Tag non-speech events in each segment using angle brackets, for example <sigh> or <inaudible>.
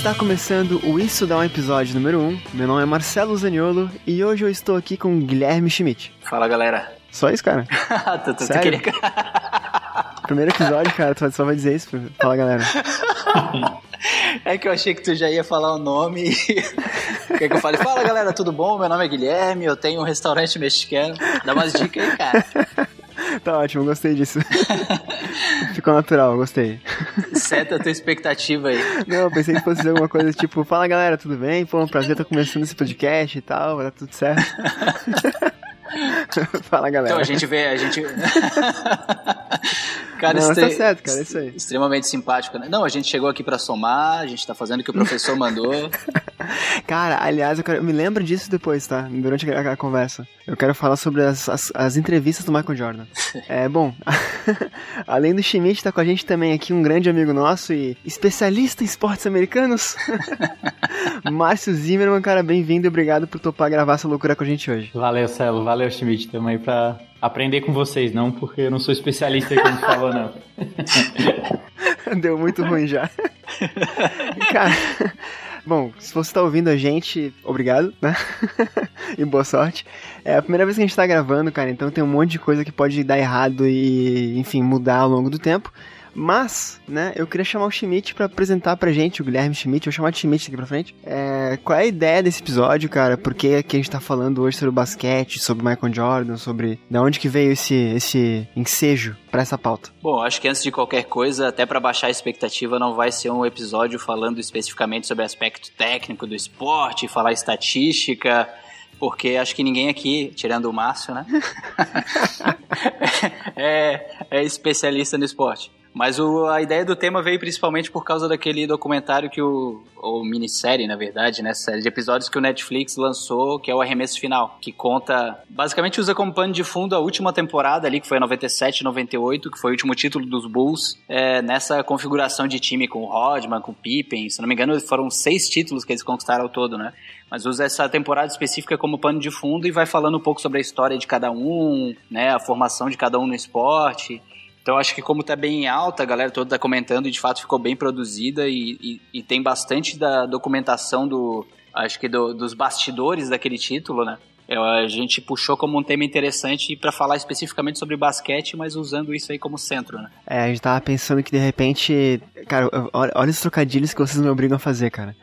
Está começando o Isso Dá um Episódio número 1. Meu nome é Marcelo Zaniolo e hoje eu estou aqui com Guilherme Schmidt. Fala galera. Só isso, cara? tu, tu, tu Sério? queria... <laughs> Primeiro episódio, cara, tu só vai dizer isso. Fala, galera. É que eu achei que tu já ia falar o nome e... <laughs> Quer que eu fale? Fala galera, tudo bom? Meu nome é Guilherme, eu tenho um restaurante mexicano. Dá umas dicas aí, cara. Tá ótimo, gostei disso. <laughs> Ficou natural, gostei. Seta a tua expectativa aí. Não, eu pensei que fosse alguma coisa tipo, fala galera, tudo bem? Pô, um prazer estar começando esse podcast e tal, vai dar tudo certo. <laughs> <laughs> fala galera. Então a gente vê, a gente. <laughs> cara, Não, mas tá certo, cara, é isso aí. Extremamente simpático, né? Não, a gente chegou aqui pra somar, a gente tá fazendo o que o professor <laughs> mandou. Cara, aliás, eu, quero, eu me lembro disso depois, tá? Durante a, a conversa. Eu quero falar sobre as, as, as entrevistas do Michael Jordan. É, bom, além do Schmidt, tá com a gente também aqui um grande amigo nosso e especialista em esportes americanos, Márcio Zimmermann, cara, bem-vindo e obrigado por topar gravar essa loucura com a gente hoje. Valeu, Celo. Valeu, Schmidt. Estamos aí pra aprender com vocês, não porque eu não sou especialista como falou, não. <laughs> Deu muito ruim já. Cara, bom, se você tá ouvindo a gente, obrigado, né? <laughs> e boa sorte. É a primeira vez que a gente tá gravando, cara, então tem um monte de coisa que pode dar errado e, enfim, mudar ao longo do tempo. Mas, né, eu queria chamar o Schmidt pra apresentar pra gente, o Guilherme Schmidt, vou chamar de Schmidt daqui pra frente. É, qual é a ideia desse episódio, cara? Por que, a gente tá falando hoje sobre o basquete, sobre Michael Jordan, sobre de onde que veio esse, esse ensejo pra essa pauta? Bom, acho que antes de qualquer coisa, até pra baixar a expectativa, não vai ser um episódio falando especificamente sobre aspecto técnico do esporte, falar estatística, porque acho que ninguém aqui, tirando o Márcio, né? <laughs> é, é especialista no esporte. Mas o- a ideia do tema veio principalmente por causa daquele documentário que o. ou minissérie, na verdade, né? Série de episódios que o Netflix lançou, que é o Arremesso Final, que conta. Basicamente usa como pano de fundo a última temporada ali, que foi 97, 98, que foi o último título dos Bulls, é, nessa configuração de time com o Rodman, com o Pippen. Se não me engano, foram seis títulos que eles conquistaram ao todo, né? Mas usa essa temporada específica como pano de fundo e vai falando um pouco sobre a história de cada um, né? A formação de cada um no esporte. Então acho que como tá bem alta, a galera toda tá comentando e de fato ficou bem produzida e, e- e tem bastante da documentação do, acho que do- dos bastidores daquele título, né? É, a gente puxou como um tema interessante para falar especificamente sobre basquete, mas usando isso aí como centro, né? É, a gente tava pensando que de repente. Cara, olha, olha os trocadilhos que vocês me obrigam a fazer, cara.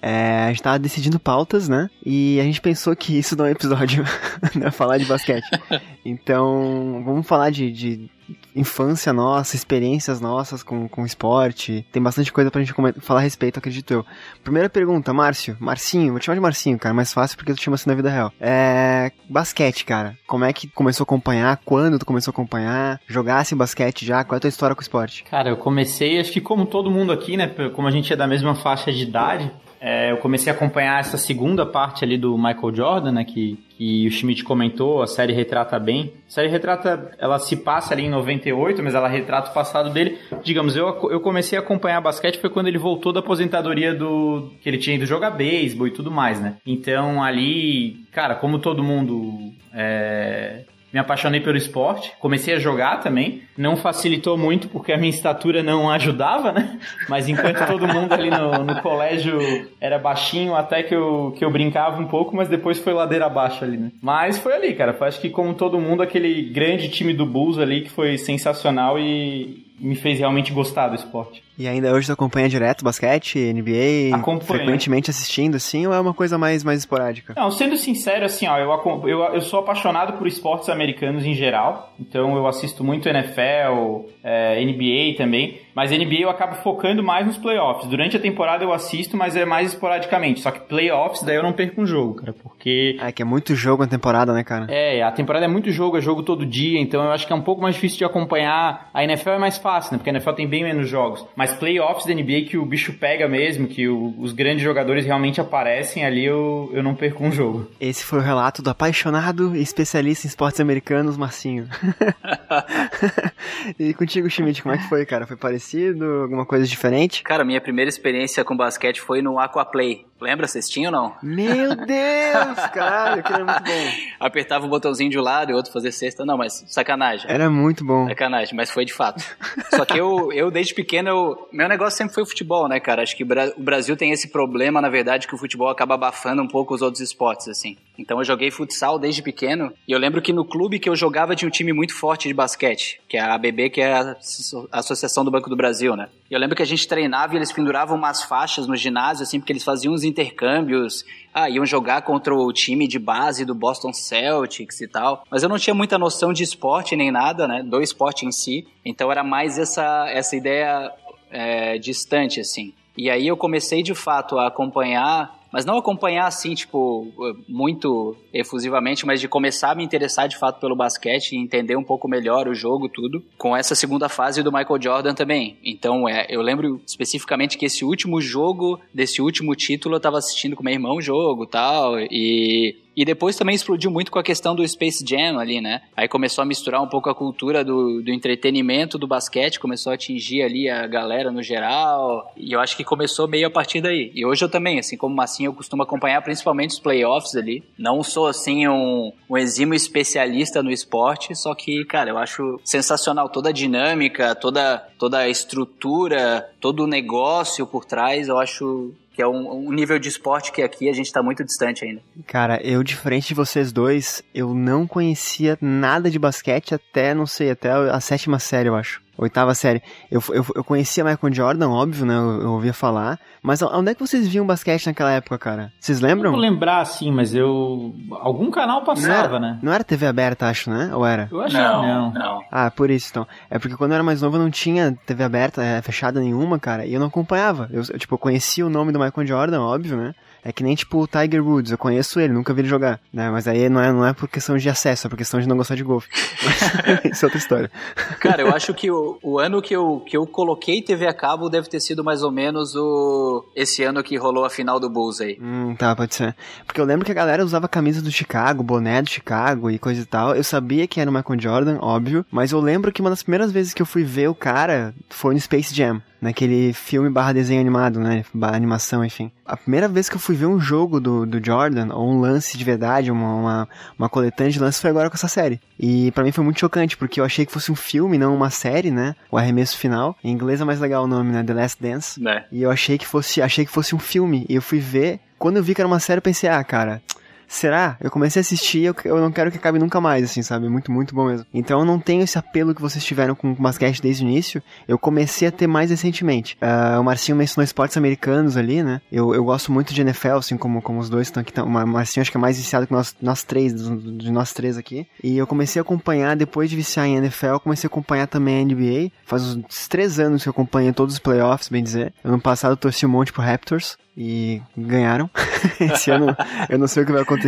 É, a gente tava decidindo pautas, né? E a gente pensou que isso não é um episódio, <laughs> né? Falar de basquete. <laughs> Então, vamos falar de, de infância nossa, experiências nossas com, com esporte. Tem bastante coisa pra gente falar a respeito, acredito eu. Primeira pergunta, Márcio. Marcinho, vou te chamar de Marcinho, cara, mais fácil porque tu chama assim na vida real. É. Basquete, cara. Como é que começou a acompanhar? Quando tu começou a acompanhar? Jogasse basquete já? Qual é a tua história com o esporte? Cara, eu comecei, acho que como todo mundo aqui, né? Como a gente é da mesma faixa de idade, é, eu comecei a acompanhar essa segunda parte ali do Michael Jordan, né? Que, que o Schmidt comentou, a série retrata bem. A série retrata, ela se passa ali em 98, mas ela retrata o passado dele. Digamos, eu, eu comecei a acompanhar basquete foi quando ele voltou da aposentadoria do. que ele tinha ido jogar beisebol e tudo mais, né? Então ali, cara, como todo mundo. É, me apaixonei pelo esporte, comecei a jogar também. Não facilitou muito porque a minha estatura não ajudava, né? Mas enquanto todo mundo ali no, no colégio era baixinho, até que eu, que eu brincava um pouco, mas depois foi ladeira abaixo ali, né? Mas foi ali, cara. Foi, acho que como todo mundo, aquele grande time do Bulls ali que foi sensacional e me fez realmente gostar do esporte. E ainda hoje tu acompanha direto basquete, NBA? Acompanho. Frequentemente assistindo, assim, ou é uma coisa mais, mais esporádica? Não, sendo sincero, assim, ó, eu, eu, eu sou apaixonado por esportes americanos em geral, então eu assisto muito NFL, é, NBA também, mas NBA eu acabo focando mais nos playoffs. Durante a temporada eu assisto, mas é mais esporadicamente. Só que playoffs, daí eu não perco um jogo, cara, porque É que é muito jogo na temporada, né, cara? é, a temporada é muito jogo, é jogo todo dia, então eu acho que é um pouco mais difícil de acompanhar. A NFL é mais fácil, né? Porque a NFL tem bem menos jogos. Mas playoffs da NBA que o bicho pega mesmo, que o- os grandes jogadores realmente aparecem ali, eu, eu não perco um jogo. Esse foi o relato do apaixonado e especialista em esportes americanos, Marcinho. <laughs> e contigo, Schmidt, como é que foi, cara? Foi parecido? Alguma coisa diferente? Cara, minha primeira experiência com basquete foi no Aquaplay. Lembra? Vocês tinham ou não? Meu <laughs> Deus, caralho, aquilo era muito bom. Apertava o botãozinho de um lado e o outro fazer cesta. Não, mas sacanagem. Era muito bom. Sacanagem, mas foi de fato. Só que eu, eu desde pequeno, eu, meu negócio sempre foi o futebol, né, cara? Acho que o Brasil tem esse problema, na verdade, que o futebol acaba abafando um pouco os outros esportes, assim. Então eu joguei futsal desde pequeno e eu lembro que no clube que eu jogava tinha um time muito forte de basquete, que é a ABB, que é a Associação do Banco do Brasil, né? E eu lembro que a gente treinava e eles penduravam umas faixas no ginásio, assim, porque eles faziam uns intercâmbios, ah, iam jogar contra o time de base do Boston Celtics e tal. Mas eu não tinha muita noção de esporte nem nada, né? Do esporte em si. Então era mais essa, essa ideia é, distante, assim. E aí eu comecei de fato a acompanhar mas não acompanhar assim, tipo, muito efusivamente, mas de começar a me interessar de fato pelo basquete e entender um pouco melhor o jogo, tudo, com essa segunda fase do Michael Jordan também. Então, é, eu lembro especificamente que esse último jogo, desse último título, eu tava assistindo com meu irmão o jogo tal, e e depois também explodiu muito com a questão do Space Jam ali, né? Aí começou a misturar um pouco a cultura do, do entretenimento do basquete, começou a atingir ali a galera no geral. E eu acho que começou meio a partir daí. E hoje eu também, assim como Massinho, eu costumo acompanhar principalmente os playoffs ali. Não sou, assim, um, um exímio especialista no esporte, só que, cara, eu acho sensacional toda a dinâmica, toda, toda a estrutura, todo o negócio por trás. Eu acho que é um, um, nível de esporte que aqui a gente tá muito distante ainda. Cara, eu, diferente de vocês dois, eu não conhecia nada de basquete até, não sei, até a sétima série, eu acho oitava série. Eu, eu, eu conhecia Michael Jordan, óbvio, né? Eu, eu, ouvia falar. Mas onde é que vocês viam basquete naquela época, cara? Vocês lembram? Eu vou lembrar, sim, mas eu. Algum canal passava, não era, né? Não era TV aberta, acho, né? Ou era? Eu acho não, que não. não. Ah, por isso então. É porque quando eu era mais novo eu não tinha TV aberta, é, fechada nenhuma, cara, e eu não acompanhava. Eu, eu, tipo, eu conhecia o nome do Michael Jordan, óbvio, né? É que nem tipo o Tiger Woods, eu conheço ele, nunca vi ele jogar, né? Mas aí não é, não é por questão de acesso, é por questão de não gostar de golfe. <laughs> <laughs> Isso é outra história. Cara, eu acho que o, o ano que eu, que eu coloquei TV a cabo deve ter sido mais ou menos o esse ano que rolou a final do Bulls aí. Hum, tá, pode ser. Porque eu lembro que a galera usava camisa do Chicago, boné do Chicago e coisa e tal. Eu sabia que era o Michael Jordan, óbvio, mas eu lembro que uma das primeiras vezes que eu fui ver o cara foi no Space Jam naquele filme barra desenho animado, né? Barra animação, enfim. A primeira vez que eu fui ver um jogo do, do Jordan, ou um lance de verdade, uma, uma, uma coletânea de lances, foi agora com essa série. E para mim foi muito chocante, porque eu achei que fosse um filme, não uma série, né? O arremesso final. Em inglês é mais legal o nome, né? The Last Dance. É. E eu achei que fosse, achei que fosse um filme. E eu fui ver. Quando eu vi que era uma série, eu pensei, ah, cara será? Eu comecei a assistir eu, eu não quero que acabe nunca mais, assim, sabe? Muito, muito bom mesmo. Então eu não tenho esse apelo que vocês tiveram com o basquete desde o início. Eu comecei a ter mais recentemente. Uh, o Marcinho mencionou esportes americanos ali, né? Eu, eu gosto muito de NFL, assim como, como os dois estão aqui. O Marcinho acho que é mais viciado que nós, nós três, de nós três aqui. E eu comecei a acompanhar, depois de viciar em NFL, comecei a acompanhar também a NBA. Faz uns três anos que eu acompanho todos os playoffs, bem dizer. Ano passado eu torci um monte pro Raptors e ganharam. <laughs> Esse ano eu não sei o que vai acontecer.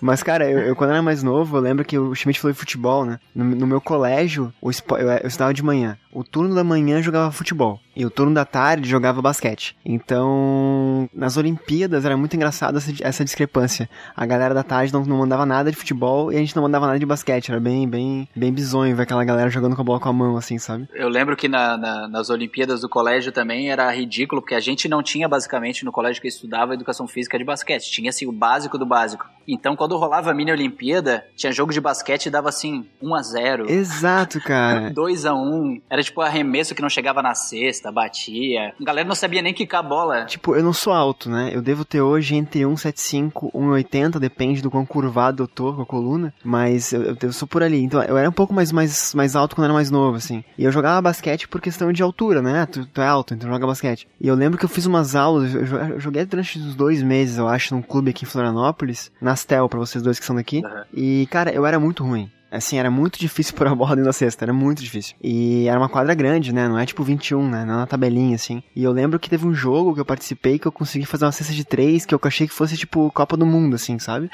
Mas, cara, eu, eu, quando era mais novo, eu lembro que o Schmidt falou de futebol, né? No, no meu colégio, eu, eu estudava de manhã. O turno da manhã jogava futebol. E o turno da tarde jogava basquete. Então, nas Olimpíadas era muito engraçado essa, essa discrepância. A galera da tarde não, não mandava nada de futebol e a gente não mandava nada de basquete. Era bem, bem, bem bizonho ver aquela galera jogando com a bola com a mão, assim, sabe? Eu lembro que na, na, nas Olimpíadas do colégio também era ridículo, porque a gente não tinha basicamente no colégio que eu estudava educação física de basquete. Tinha assim o básico do básico. Então, quando rolava a mini Olimpíada, tinha jogo de basquete e dava assim 1 a 0 Exato, cara. <laughs> 2 a 1 Era tipo arremesso que não chegava na cesta, batia. A galera não sabia nem quicar a bola. Tipo, eu não sou alto, né? Eu devo ter hoje entre 1,75 e 1,80, depende do quão curvado eu tô com a coluna. Mas eu, eu, sou por ali. Então, eu era um pouco mais, mais, mais alto quando eu era mais novo, assim. E eu jogava basquete por questão de altura, né? Tu, tu é alto, então joga basquete. E eu lembro que eu fiz umas aulas, eu joguei durante uns dois meses, eu acho, num clube aqui em Florianópolis, na Astel, pra vocês dois que são daqui. Uhum. E, cara, eu era muito ruim. Assim, era muito difícil <laughs> pôr a bola dentro da cesta, era muito difícil. E era uma quadra grande, né? Não é tipo 21, né? Não é na tabelinha, assim. E eu lembro que teve um jogo que eu participei que eu consegui fazer uma cesta de três que eu achei que fosse tipo Copa do Mundo, assim, sabe?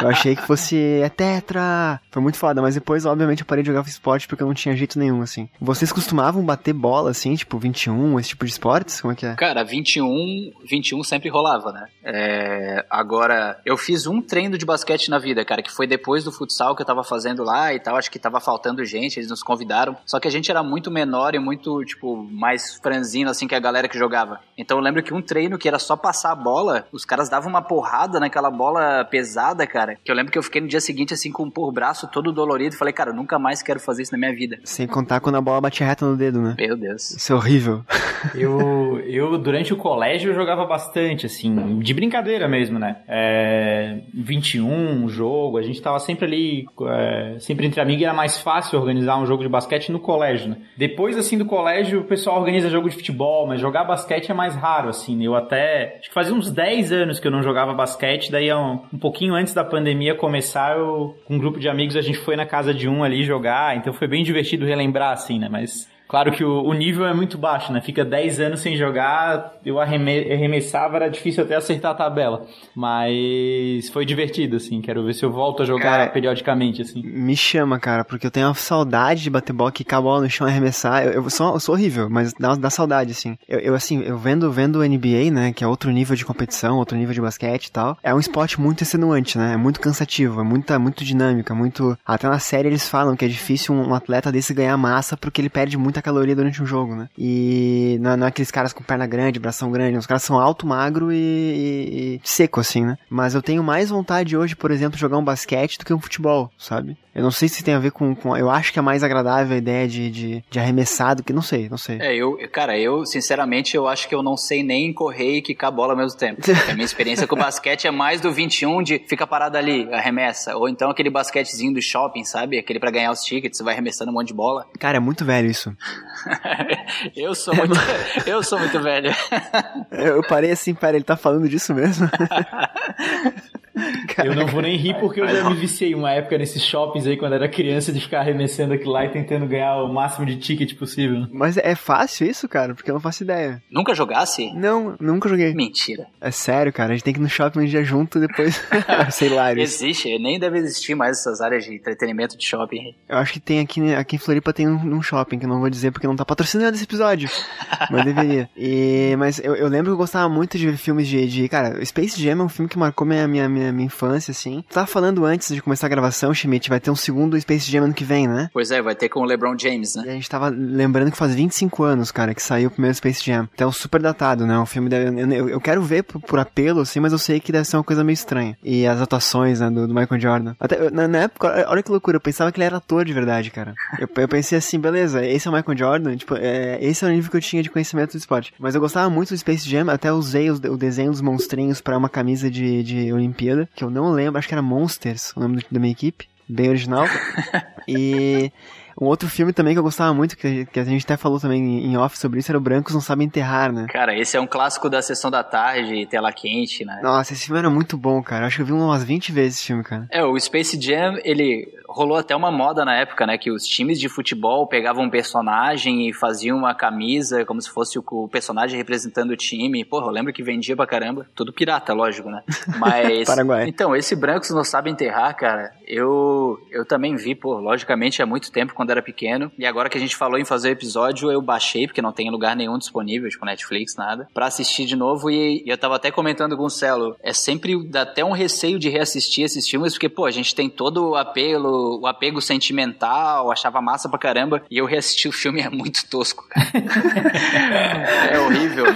Eu achei que fosse é tetra. Foi muito foda, mas depois, obviamente, eu parei de jogar esporte porque eu não tinha jeito nenhum, assim. Vocês costumavam bater bola, assim, tipo 21, esse tipo de esportes? Como é que é? Cara, 21, 21 sempre rolava, né? É... Agora, eu fiz um treino de basquete na vida, cara, que foi depois do futsal que eu tava fazendo lá e tal, acho que tava faltando gente, eles nos convidaram. Só que a gente era muito menor e muito, tipo, mais franzino, assim, que a galera que jogava. Então eu lembro que um treino que era só passar a bola, os caras davam uma porrada naquela bola pesada, cara, que eu lembro que eu fiquei no dia seguinte, assim, com o braço todo dolorido, e falei, cara, eu nunca mais quero fazer isso na minha vida. Sem contar quando a bola bate reta no dedo, né? Meu Deus. Isso é horrível. Eu, eu durante o colégio, eu jogava bastante, assim, de brincadeira mesmo, né? É, 21, jogo, a gente tava sempre ali, é, sempre entre amigos, era mais fácil organizar um jogo de basquete no colégio, né? Depois, assim, do colégio, o pessoal organiza jogo de futebol, mas jogar basquete é mais raro, assim. Eu até, acho que fazia uns 10 anos que eu não jogava basquete, daí um, um pouquinho antes da pandemia começar, eu, com um grupo de amigos, a gente foi na casa de um ali jogar, então foi bem divertido relembrar, assim, né? Mas Claro que o, o, nível é muito baixo, né? Fica 10 anos sem jogar, eu arreme, arremessava, era difícil até acertar a tabela. Mas foi divertido, assim. Quero ver se eu volto a jogar cara, periodicamente, assim. Me chama, cara, porque eu tenho uma saudade de bater bola, quicar a bola no chão e arremessar. Eu, eu, sou, eu sou horrível, mas dá, dá saudade, assim. Eu, eu, assim, eu vendo, vendo o NBA, né? Que é outro nível de competição, outro nível de basquete e tal. É um esporte muito extenuante, né? É muito cansativo, é muito, muito dinâmica, muito. Até na série eles falam que é difícil um, um atleta desse ganhar massa porque ele perde muita caloria durante um jogo, né? E não, não é aqueles caras com perna grande, bração grande, os caras são alto, magro e, e, e, seco, assim, né? Mas eu tenho mais vontade hoje, por exemplo, de jogar um basquete do que um futebol, sabe? Eu não sei se tem a ver com. com eu acho que é mais agradável a ideia de, de, de arremessar do que. Não sei, não sei. É, eu, cara, eu, sinceramente, eu acho que eu não sei nem correr e quicar a bola ao mesmo tempo. a minha experiência com o basquete é mais do 21 de fica parado ali, arremessa. Ou então aquele basquetezinho do shopping, sabe? Aquele para ganhar os tickets, você vai arremessando um monte de bola. Cara, é muito velho isso. <laughs> eu sou muito, eu sou muito velho. eu parei assim, pera, ele tá falando disso mesmo? <laughs> Eu não vou nem rir porque eu já me viciei uma época nesses shoppings aí quando era criança de ficar arremessando aquilo lá e tentando ganhar o máximo de ticket possível. Mas é fácil isso, cara? Porque eu não faço ideia. Nunca jogasse? Não, nunca joguei. Mentira. É sério, cara. A gente tem que ir no shopping um dia junto depois. <laughs> <laughs> Sei lá. Isso. Existe, nem deve existir mais essas áreas de entretenimento de shopping. Eu acho que tem aqui, aqui em Floripa tem um, um shopping, que eu não vou dizer porque não tá patrocinando esse episódio. <laughs> mas deveria. E, mas eu, eu lembro que eu gostava muito de ver filmes de, de. Cara, Space Jam é um filme que marcou minha, minha, minha, minha infância, assim. Tu tava falando antes de começar a gravação, Schmidt, vai ter um segundo Space Jam ano que vem, né? Pois é, vai ter com o LeBron James, né? E a gente tava lembrando que faz 25 anos, cara, que saiu o primeiro Space Jam. Então, super datado, né? O filme deve, eu, eu, quero ver por, por, apelo, assim, mas eu sei que deve ser uma coisa meio estranha. E as atuações, né, do, do Michael Jordan. Até, na, na, época, olha que loucura, eu pensava que ele era ator de verdade, cara. Eu, eu pensei assim, beleza, esse é o Michael Jordan, tipo, é, esse é o nível que eu tinha de conhecimento do esporte. Mas eu gostava muito do Space Jam, até usei o, o desenho dos monstrinhos para uma camisa de, de Olimpíada, que eu não lembro, acho que era Monsters, o nome da minha equipe, bem original. <laughs> e um outro filme também que eu gostava muito, que, que a gente até falou também em off sobre isso, era o Brancos Não Sabem Enterrar, né? Cara, esse é um clássico da sessão da tarde, tela quente, né? Nossa, esse filme era muito bom, cara. Acho que eu vi umas 20 vezes esse filme, cara. É, o Space Jam, ele rolou até uma moda na época, né? Que os times de futebol pegavam um personagem e faziam uma camisa como se fosse o, personagem representando o time. Porra, eu lembro que vendia pra caramba. Tudo pirata, lógico, né? <laughs> Mas. Paraguai. Então, esse Brancos Não Sabem Enterrar, cara, eu, eu também vi, pô, logicamente há muito tempo quando era pequeno. E agora que a gente falou em fazer o episódio, eu baixei, porque não tem lugar nenhum disponível, tipo Netflix, nada, pra assistir de novo. E, e eu tava até comentando com o Celo, é sempre dá até um receio de reassistir esses filmes, porque, pô, a gente tem todo o apelo o apego sentimental, achava massa pra caramba. E eu reassisti o filme, é muito tosco, cara. <laughs> é horrível.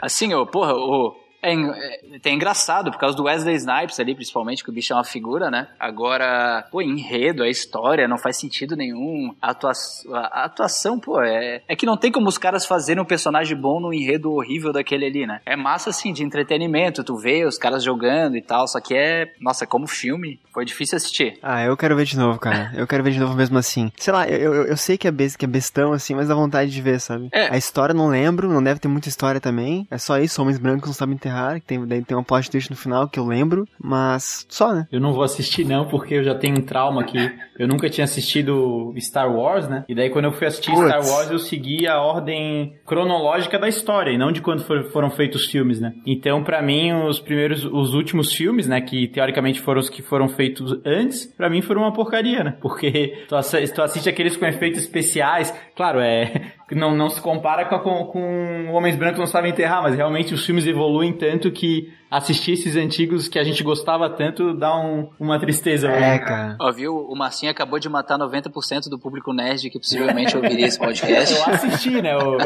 Assim, ô, porra, ô, é, é, é, engraçado, por causa do Wesley Snipes ali, principalmente, que o bicho é uma figura, né? Agora, pô, enredo, a história, não faz sentido nenhum. A atuação, a atuação pô, é, é que não tem como os caras fazerem um personagem bom no enredo horrível daquele ali, né? É massa, assim, de entretenimento, tu vê os caras jogando e tal, só que é, nossa, como filme, foi difícil assistir. Ah, eu quero ver de novo, cara. Eu quero ver de novo mesmo assim. Sei lá, eu, eu, eu sei que é, best, que é bestão, assim, mas dá vontade de ver, sabe? É. A história não lembro, não deve ter muita história também. É só isso, homens brancos não sabem que tem, daí tem uma plot twist no final que eu lembro, mas só, né? Eu não vou assistir não, porque eu já tenho um trauma aqui. Eu nunca tinha assistido Star Wars, né? E daí quando eu fui assistir Puts. Star Wars, eu segui a ordem cronológica da história, e não de quando for, foram feitos os filmes, né? Então, para mim, os primeiros, os últimos filmes, né, que teoricamente foram os que foram feitos antes, para mim foram uma porcaria, né? Porque tu, tu assiste aqueles com efeitos especiais, claro, é não, não se compara com, com, com Homens Brancos Não Sabem Enterrar, mas realmente os filmes evoluem tanto que assistir esses antigos que a gente gostava tanto dá um, uma tristeza. É, né? cara. Ó, viu? O Marcinho acabou de matar 90% do público nerd que possivelmente ouviria esse podcast. <laughs> Eu assisti, né? Eu,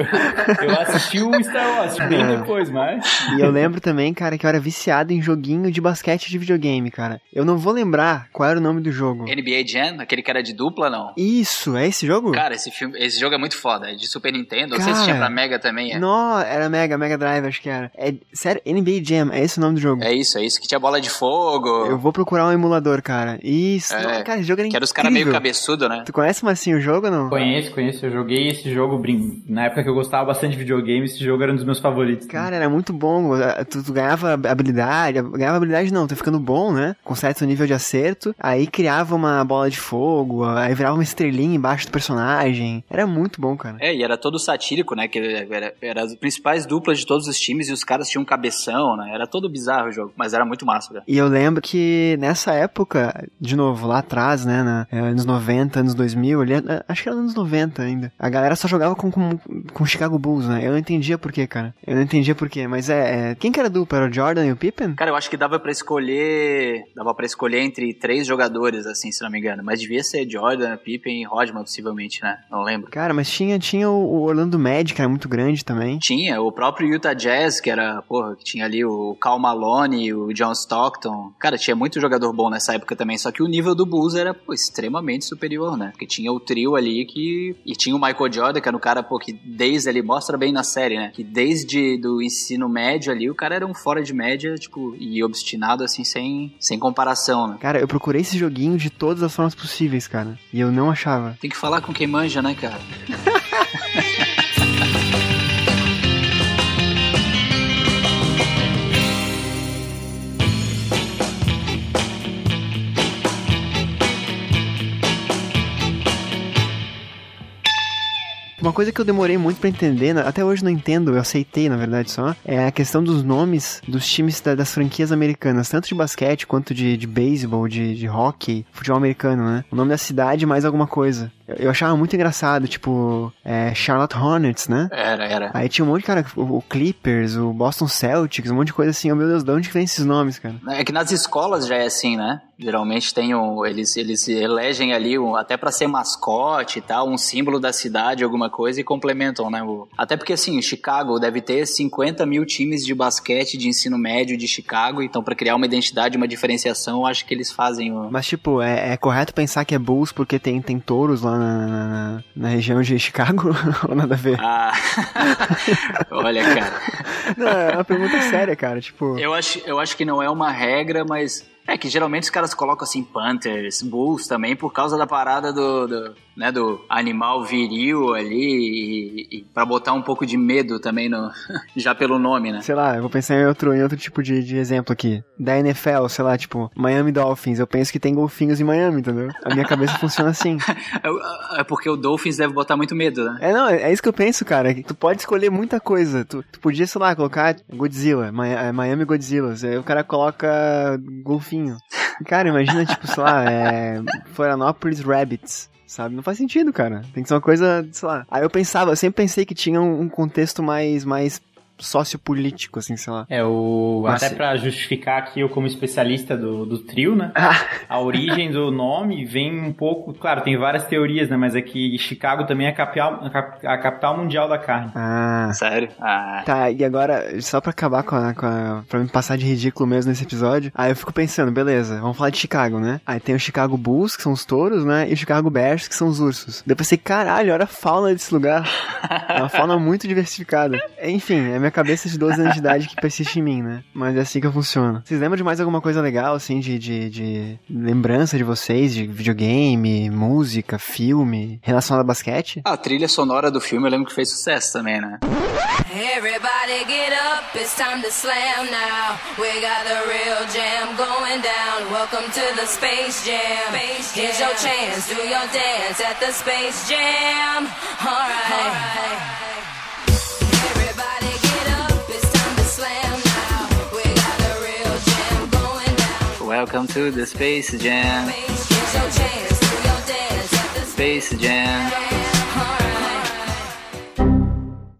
eu assisti o Star Wars bem É. depois, mas. E eu lembro também, cara, que eu era viciado em joguinho de basquete de videogame, cara. Eu não vou lembrar qual era o nome do jogo. NBA Jam, aquele que era de dupla, não. Isso, é esse jogo? Cara, esse, filme, esse jogo é muito foda. É de Super Nintendo. Não sei se Cara, tinha pra Mega também. É. Não, era Mega, Mega Drive, acho que era. É, sério, NBA Jam, é esse o nome do jogo. É isso, é isso. Que tinha bola de fogo. Eu vou procurar um emulador, cara. Isso, É. não, cara, esse jogo era Que era os caras meio cabeçudo, né? Tu conhece, Massinho, o jogo ou não? Conheço, conheço. Eu joguei esse jogo brin- na época que eu gostava bastante de videogame. Esse jogo era um dos meus favoritos. Cara, era muito bom. Tu, tu ganhava habilidade. Ganhava habilidade não, tu ficando bom, né? Com certo nível de acerto. Aí criava uma bola de fogo. Aí virava uma estrelinha embaixo do personagem. Era muito bom, cara. É, e era todo satírico, né? Que era, era as principais duplas de todos os times e os caras tinham um cabeção, né? Era todo bizarro o jogo, mas era muito massa, cara. E eu lembro que nessa época, de novo, lá atrás, né, na, é, anos 90, anos 2000, ali, é, acho que era anos 90 ainda, a galera só jogava com, com, com o Chicago Bulls, né? Eu não entendia por quê, cara. Eu não entendia por quê, mas é, é quem que era dupla? Era o Jordan e o Pippen? Cara, eu acho que dava pra escolher. Dava para escolher entre três jogadores, assim, se não me engano. Mas devia ser Jordan, Pippen e Rodman, possivelmente, né? Não lembro. Cara, mas tinha, tinha o o Orlando Magic, que era muito grande também. Tinha o próprio Utah Jazz, que era, porra, que tinha ali o Cal Malone, o John Stockton. Cara, tinha muito jogador bom nessa época também, só que o nível do Bulls era, pô, extremamente superior, né? Porque tinha o trio ali que... E tinha o Michael Jordan, que era um cara, pô, que desde ali, mostra bem na série, né? Que desde do ensino médio ali, o cara era um fora de média, tipo, e obstinado, assim, sem, sem comparação, né? Cara, eu procurei esse joguinho de todas as formas possíveis, cara. E eu não achava. Tem que falar com quem manja, né, cara? <laughs> Uma coisa que eu demorei muito pra entender, né, até hoje não entendo, eu aceitei na verdade só, é a questão dos nomes dos times da- das franquias americanas, tanto de basquete quanto de, de beisebol, de, de hockey, futebol americano, né? O nome da cidade mais alguma coisa. Eu, achava muito engraçado, tipo, é, Charlotte Hornets, né? Era, era. Aí tinha um monte de cara, o, o Clippers, o Boston Celtics, um monte de coisa assim. Oh, meu Deus, de onde vem esses nomes, cara? É que nas escolas já é assim, né? Geralmente tem um, eles, eles elegem ali um, até pra ser mascote e tal, um símbolo da cidade, alguma coisa, e complementam, né? O- até porque assim, Chicago deve ter 50 mil times de basquete de ensino médio de Chicago, então pra criar uma identidade, uma diferenciação, eu acho que eles fazem o. Mas, tipo, é, é correto pensar que é Bulls porque tem, tem touros lá na, na, na região de Chicago? <laughs> Ou nada a ver? Ah, <laughs> olha, cara. Não, é uma pergunta séria, cara. Tipo, Eu acho, eu acho que não é uma regra, mas é que geralmente os caras colocam assim Panthers, Bulls também por causa da parada do, do, né, do animal viril ali e, e para botar um pouco de medo também no <laughs> já pelo nome, né? sei lá, eu vou pensar em outro, em outro tipo de, de exemplo aqui. Da NFL, sei lá, tipo, Miami Dolphins. Eu penso que tem golfinhos em Miami, entendeu? A minha cabeça <laughs> funciona assim. É, é porque o Dolphins deve botar muito medo, né? É, não, é isso que eu penso, cara. que Tu pode escolher muita coisa. Tu, tu podia, sei lá, colocar Godzilla, é, Miami Godzilla. Aí o cara coloca golfinho. Cara, imagina, tipo, sei lá, é, Florianópolis Rabbits. Sabe? Não faz sentido, cara. Tem que ser uma coisa, sei lá. Aí eu pensava, eu sempre pensei que tinha um, contexto mais, mais sociopolítico, assim, sei lá. É, o. Mas até se- pra justificar aqui, eu como especialista do, do trio, né? Ah. A origem do nome vem um pouco. Claro, tem várias teorias, né? Mas é que Chicago também é a capital, a cap- a capital mundial da carne. Ah. Sério? Ah, Tá, e agora, só pra acabar com a, com a. pra me passar de ridículo mesmo nesse episódio, aí eu fico pensando, beleza, vamos falar de Chicago, né? Aí tem o Chicago Bulls, que são os touros, né? E o Chicago Bears, que são os ursos. Daí eu pensei, caralho, olha a fauna desse lugar. É uma fauna muito diversificada. Enfim, é minha cabeça de 12 anos de idade que persiste em mim, né? Mas é assim que eu funciono. Vocês lembram de mais alguma coisa legal, assim, de, de, de lembrança de vocês, de videogame, música, filme, relacionado a basquete? a trilha sonora do filme eu lembro que fez sucesso também, né? Everybody get up, it's time to slam now. We got the real jam going down. Welcome to the Space Jam. Here's your chance, do your dance at the Space Jam. Alright. Everybody Welcome to the Space Jam. Space Jam.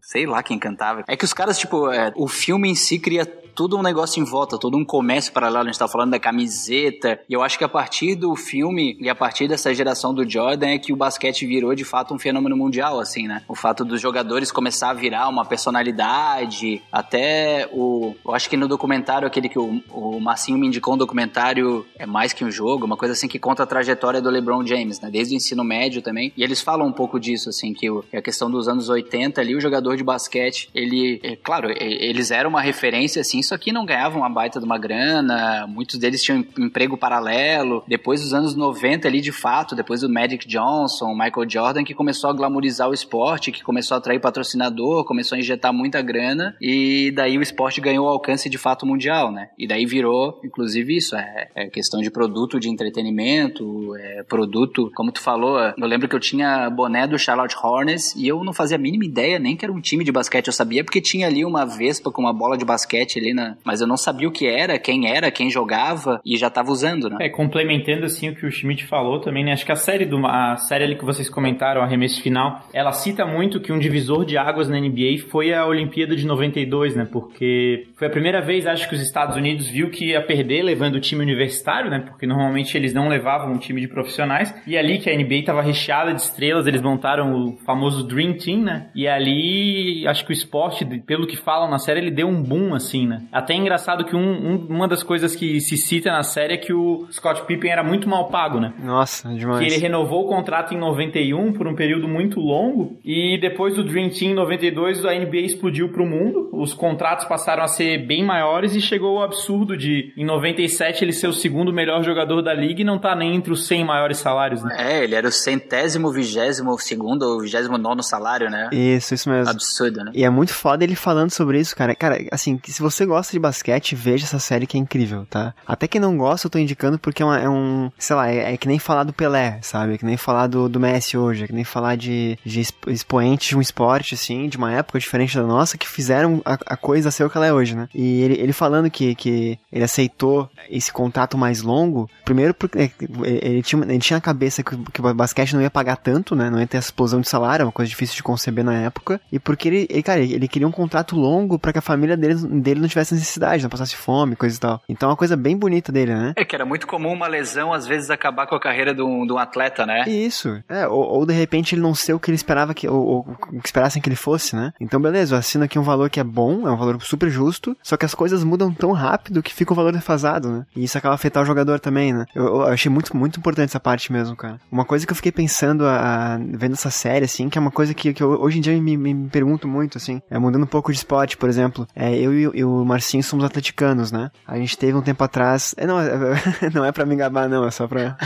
Sei lá quem cantava. É que os caras, tipo, é, o filme em si cria tudo um negócio em volta, todo um comércio paralelo. A gente tá falando da camiseta. E eu acho que a partir do filme e a partir dessa geração do Jordan é que o basquete virou de fato um fenômeno mundial, assim, né? O fato dos jogadores começar a virar uma personalidade. Até o. Eu acho que no documentário, aquele que o, o Marcinho me indicou um documentário, é mais que um jogo, uma coisa assim que conta a trajetória do LeBron James, né? Desde o ensino médio também. E eles falam um pouco disso, assim, que a questão dos anos 80 ali, o jogador de basquete, ele. É, claro, eles eram uma referência, assim, só que não ganhavam uma baita de uma grana, muitos deles tinham emprego paralelo. Depois dos anos 90 ali, de fato, depois do Magic Johnson, Michael Jordan, que começou a glamorizar o esporte, que começou a atrair patrocinador, começou a injetar muita grana, e daí o esporte ganhou alcance de fato mundial, né? E daí virou, inclusive, isso, é, é questão de produto de entretenimento, é produto, como tu falou, eu lembro que eu tinha boné do Charlotte Hornets e eu não fazia a mínima ideia nem que era um time de basquete, eu sabia porque tinha ali uma vespa com uma bola de basquete ali na, mas eu não sabia o que era, quem era, quem jogava e já tava usando, né? É, complementando assim o que o Schmidt falou também, né? Acho que a série do a série ali que vocês comentaram, arremesso final, ela cita muito que um divisor de águas na NBA foi a Olimpíada de 92, né? Porque foi a primeira vez, acho que os Estados Unidos viu que ia perder levando o time universitário, né? Porque normalmente eles não levavam um time de profissionais. E ali que a NBA estava recheada de estrelas, eles montaram o famoso Dream Team, né? E ali, acho que o esporte, pelo que falam na série, ele deu um boom, assim, né? Até é engraçado que um, um, uma das coisas que se cita na série é que o Scott Pippen era muito mal pago, né? Nossa, demais. Que ele renovou o contrato em 91 por um período muito longo e depois do Dream Team em 92 a NBA explodiu pro mundo, os contratos passaram a ser bem maiores e chegou o absurdo de em 97 ele ser o segundo melhor jogador da liga e não tá nem entre os 100 maiores salários, né? É, ele era o centésimo, vigésimo segundo ou vigésimo nono salário, né? Isso, isso mesmo. Absurdo, né? E é muito foda ele falando sobre isso, cara. Cara, assim, se você gosta de basquete, veja essa série que é incrível, tá? Até quem não gosta, eu tô indicando porque é, uma, é um, sei lá, é, é, que nem falar do Pelé, sabe? É que nem falar do, do Messi hoje, é que nem falar de, de expoentes de um esporte, assim, de uma época diferente da nossa, que fizeram a, a coisa ser o que ela é hoje, né? E ele, ele falando que, que ele aceitou esse contato mais longo, primeiro porque é, ele tinha, ele tinha a cabeça que, que o basquete não ia pagar tanto, né? Não ia ter essa explosão de salário, uma coisa difícil de conceber na época. E porque ele, ele cara, ele queria um contrato longo para que a família dele, dele não tivesse necessidade, não passasse fome, coisa e tal. Então é uma coisa bem bonita dele, né? É que era muito comum uma lesão, às vezes, acabar com a carreira de um, de um atleta, né? Isso. É, ou, ou, de repente ele não ser o que ele esperava que, ou, ou que esperassem que ele fosse, né? Então beleza, eu assino aqui um valor que é bom, é um valor super justo, só que as coisas mudam tão rápido que fica o um valor defasado, né? E isso acaba afetar o jogador também, né? Eu, eu, achei muito, muito importante essa parte mesmo, cara. Uma coisa que eu fiquei pensando a, a, vendo essa série, assim, que é uma coisa que, que eu, hoje em dia me, me, me, pergunto muito, assim, é mudando um pouco de esporte, por exemplo. É, eu e, e o Marcinho somos atleticanos, né? A gente teve um tempo atrás. É, não, é, <laughs> não é pra me gabar, não, é só pra.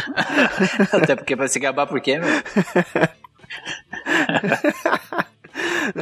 <laughs> Até porque pra se gabar por quê, meu? <laughs>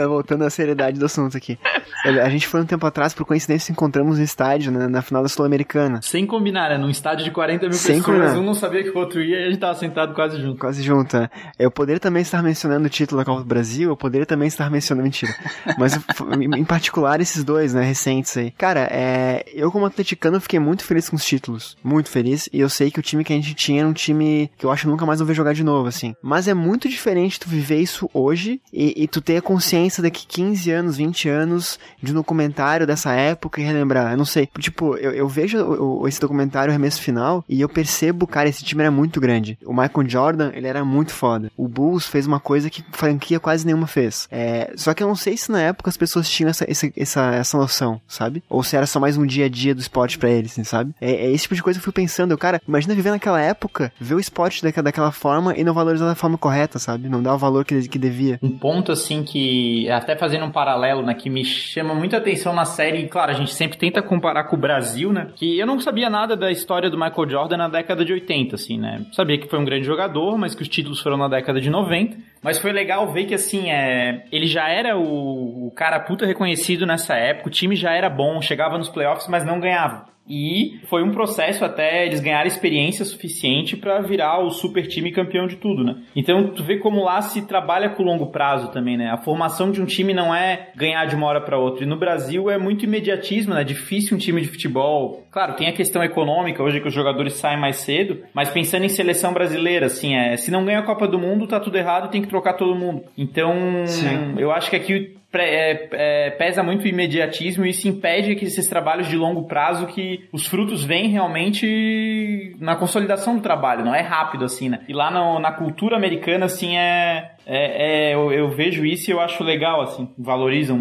Voltando à seriedade do assunto aqui. A gente foi um tempo atrás, por coincidência, encontramos no estádio, né, na final da Sul-Americana. Sem combinar, né? Num estádio de 40 mil Sem pessoas, combinar. um não sabia que o outro ia e a gente tava sentado quase junto. Quase junto, é. Eu poderia também estar mencionando o título da Copa do Brasil, eu poderia também estar mencionando, mentira. Mas, <laughs> em particular, esses dois, né, recentes aí. Cara, é, eu como atleticano fiquei muito feliz com os títulos. Muito feliz. E eu sei que o time que a gente tinha era um time que eu acho que nunca mais vou ver jogar de novo, assim. Mas é muito diferente tu viver isso hoje e, e tu ter a consciência daqui 15 anos, 20 anos de um documentário dessa época e relembrar. Eu não sei. Tipo, eu, eu vejo o, o, esse documentário, o Remesso Final, e eu percebo, cara, esse time era muito grande. O Michael Jordan, ele era muito foda. O Bulls fez uma coisa que franquia quase nenhuma fez. É, só que eu não sei se na época as pessoas tinham essa, essa, essa, essa noção, sabe? Ou se era só mais um dia a dia do esporte para eles, assim, sabe? É, é, esse tipo de coisa que eu fui pensando. Eu, cara, imagina viver naquela época, ver o esporte daquela, daquela forma e não valorizar da forma correta, sabe? Não dar o valor que, que devia. Um ponto, assim, que até fazendo um paralelo, né, que me chama muita atenção na série, claro, a gente sempre tenta comparar com o Brasil, né, que eu não sabia nada da história do Michael Jordan na década de 80, assim, né, sabia que foi um grande jogador, mas que os títulos foram na década de 90, mas foi legal ver que, assim, é, ele já era o, o cara puta reconhecido nessa época, o time já era bom, chegava nos playoffs, mas não ganhava. E foi um processo até eles ganharem experiência suficiente para virar o super time campeão de tudo, né? Então tu vê como lá se trabalha com longo prazo também, né? A formação de um time não é ganhar de uma hora para outra. E no Brasil é muito imediatismo, né? Difícil um time de futebol. Claro, tem a questão econômica hoje que os jogadores saem mais cedo, mas pensando em seleção brasileira, assim, é, se não ganha a Copa do Mundo, tá tudo errado, tem que trocar todo mundo. Então, Sim. eu acho que aqui é, é, pesa muito o imediatismo e isso impede que esses trabalhos de longo prazo que os frutos vêm realmente na consolidação do trabalho, não é rápido assim, né? E lá no, na cultura americana, assim, é, é, é eu, eu, vejo isso e eu acho legal, assim, valorizam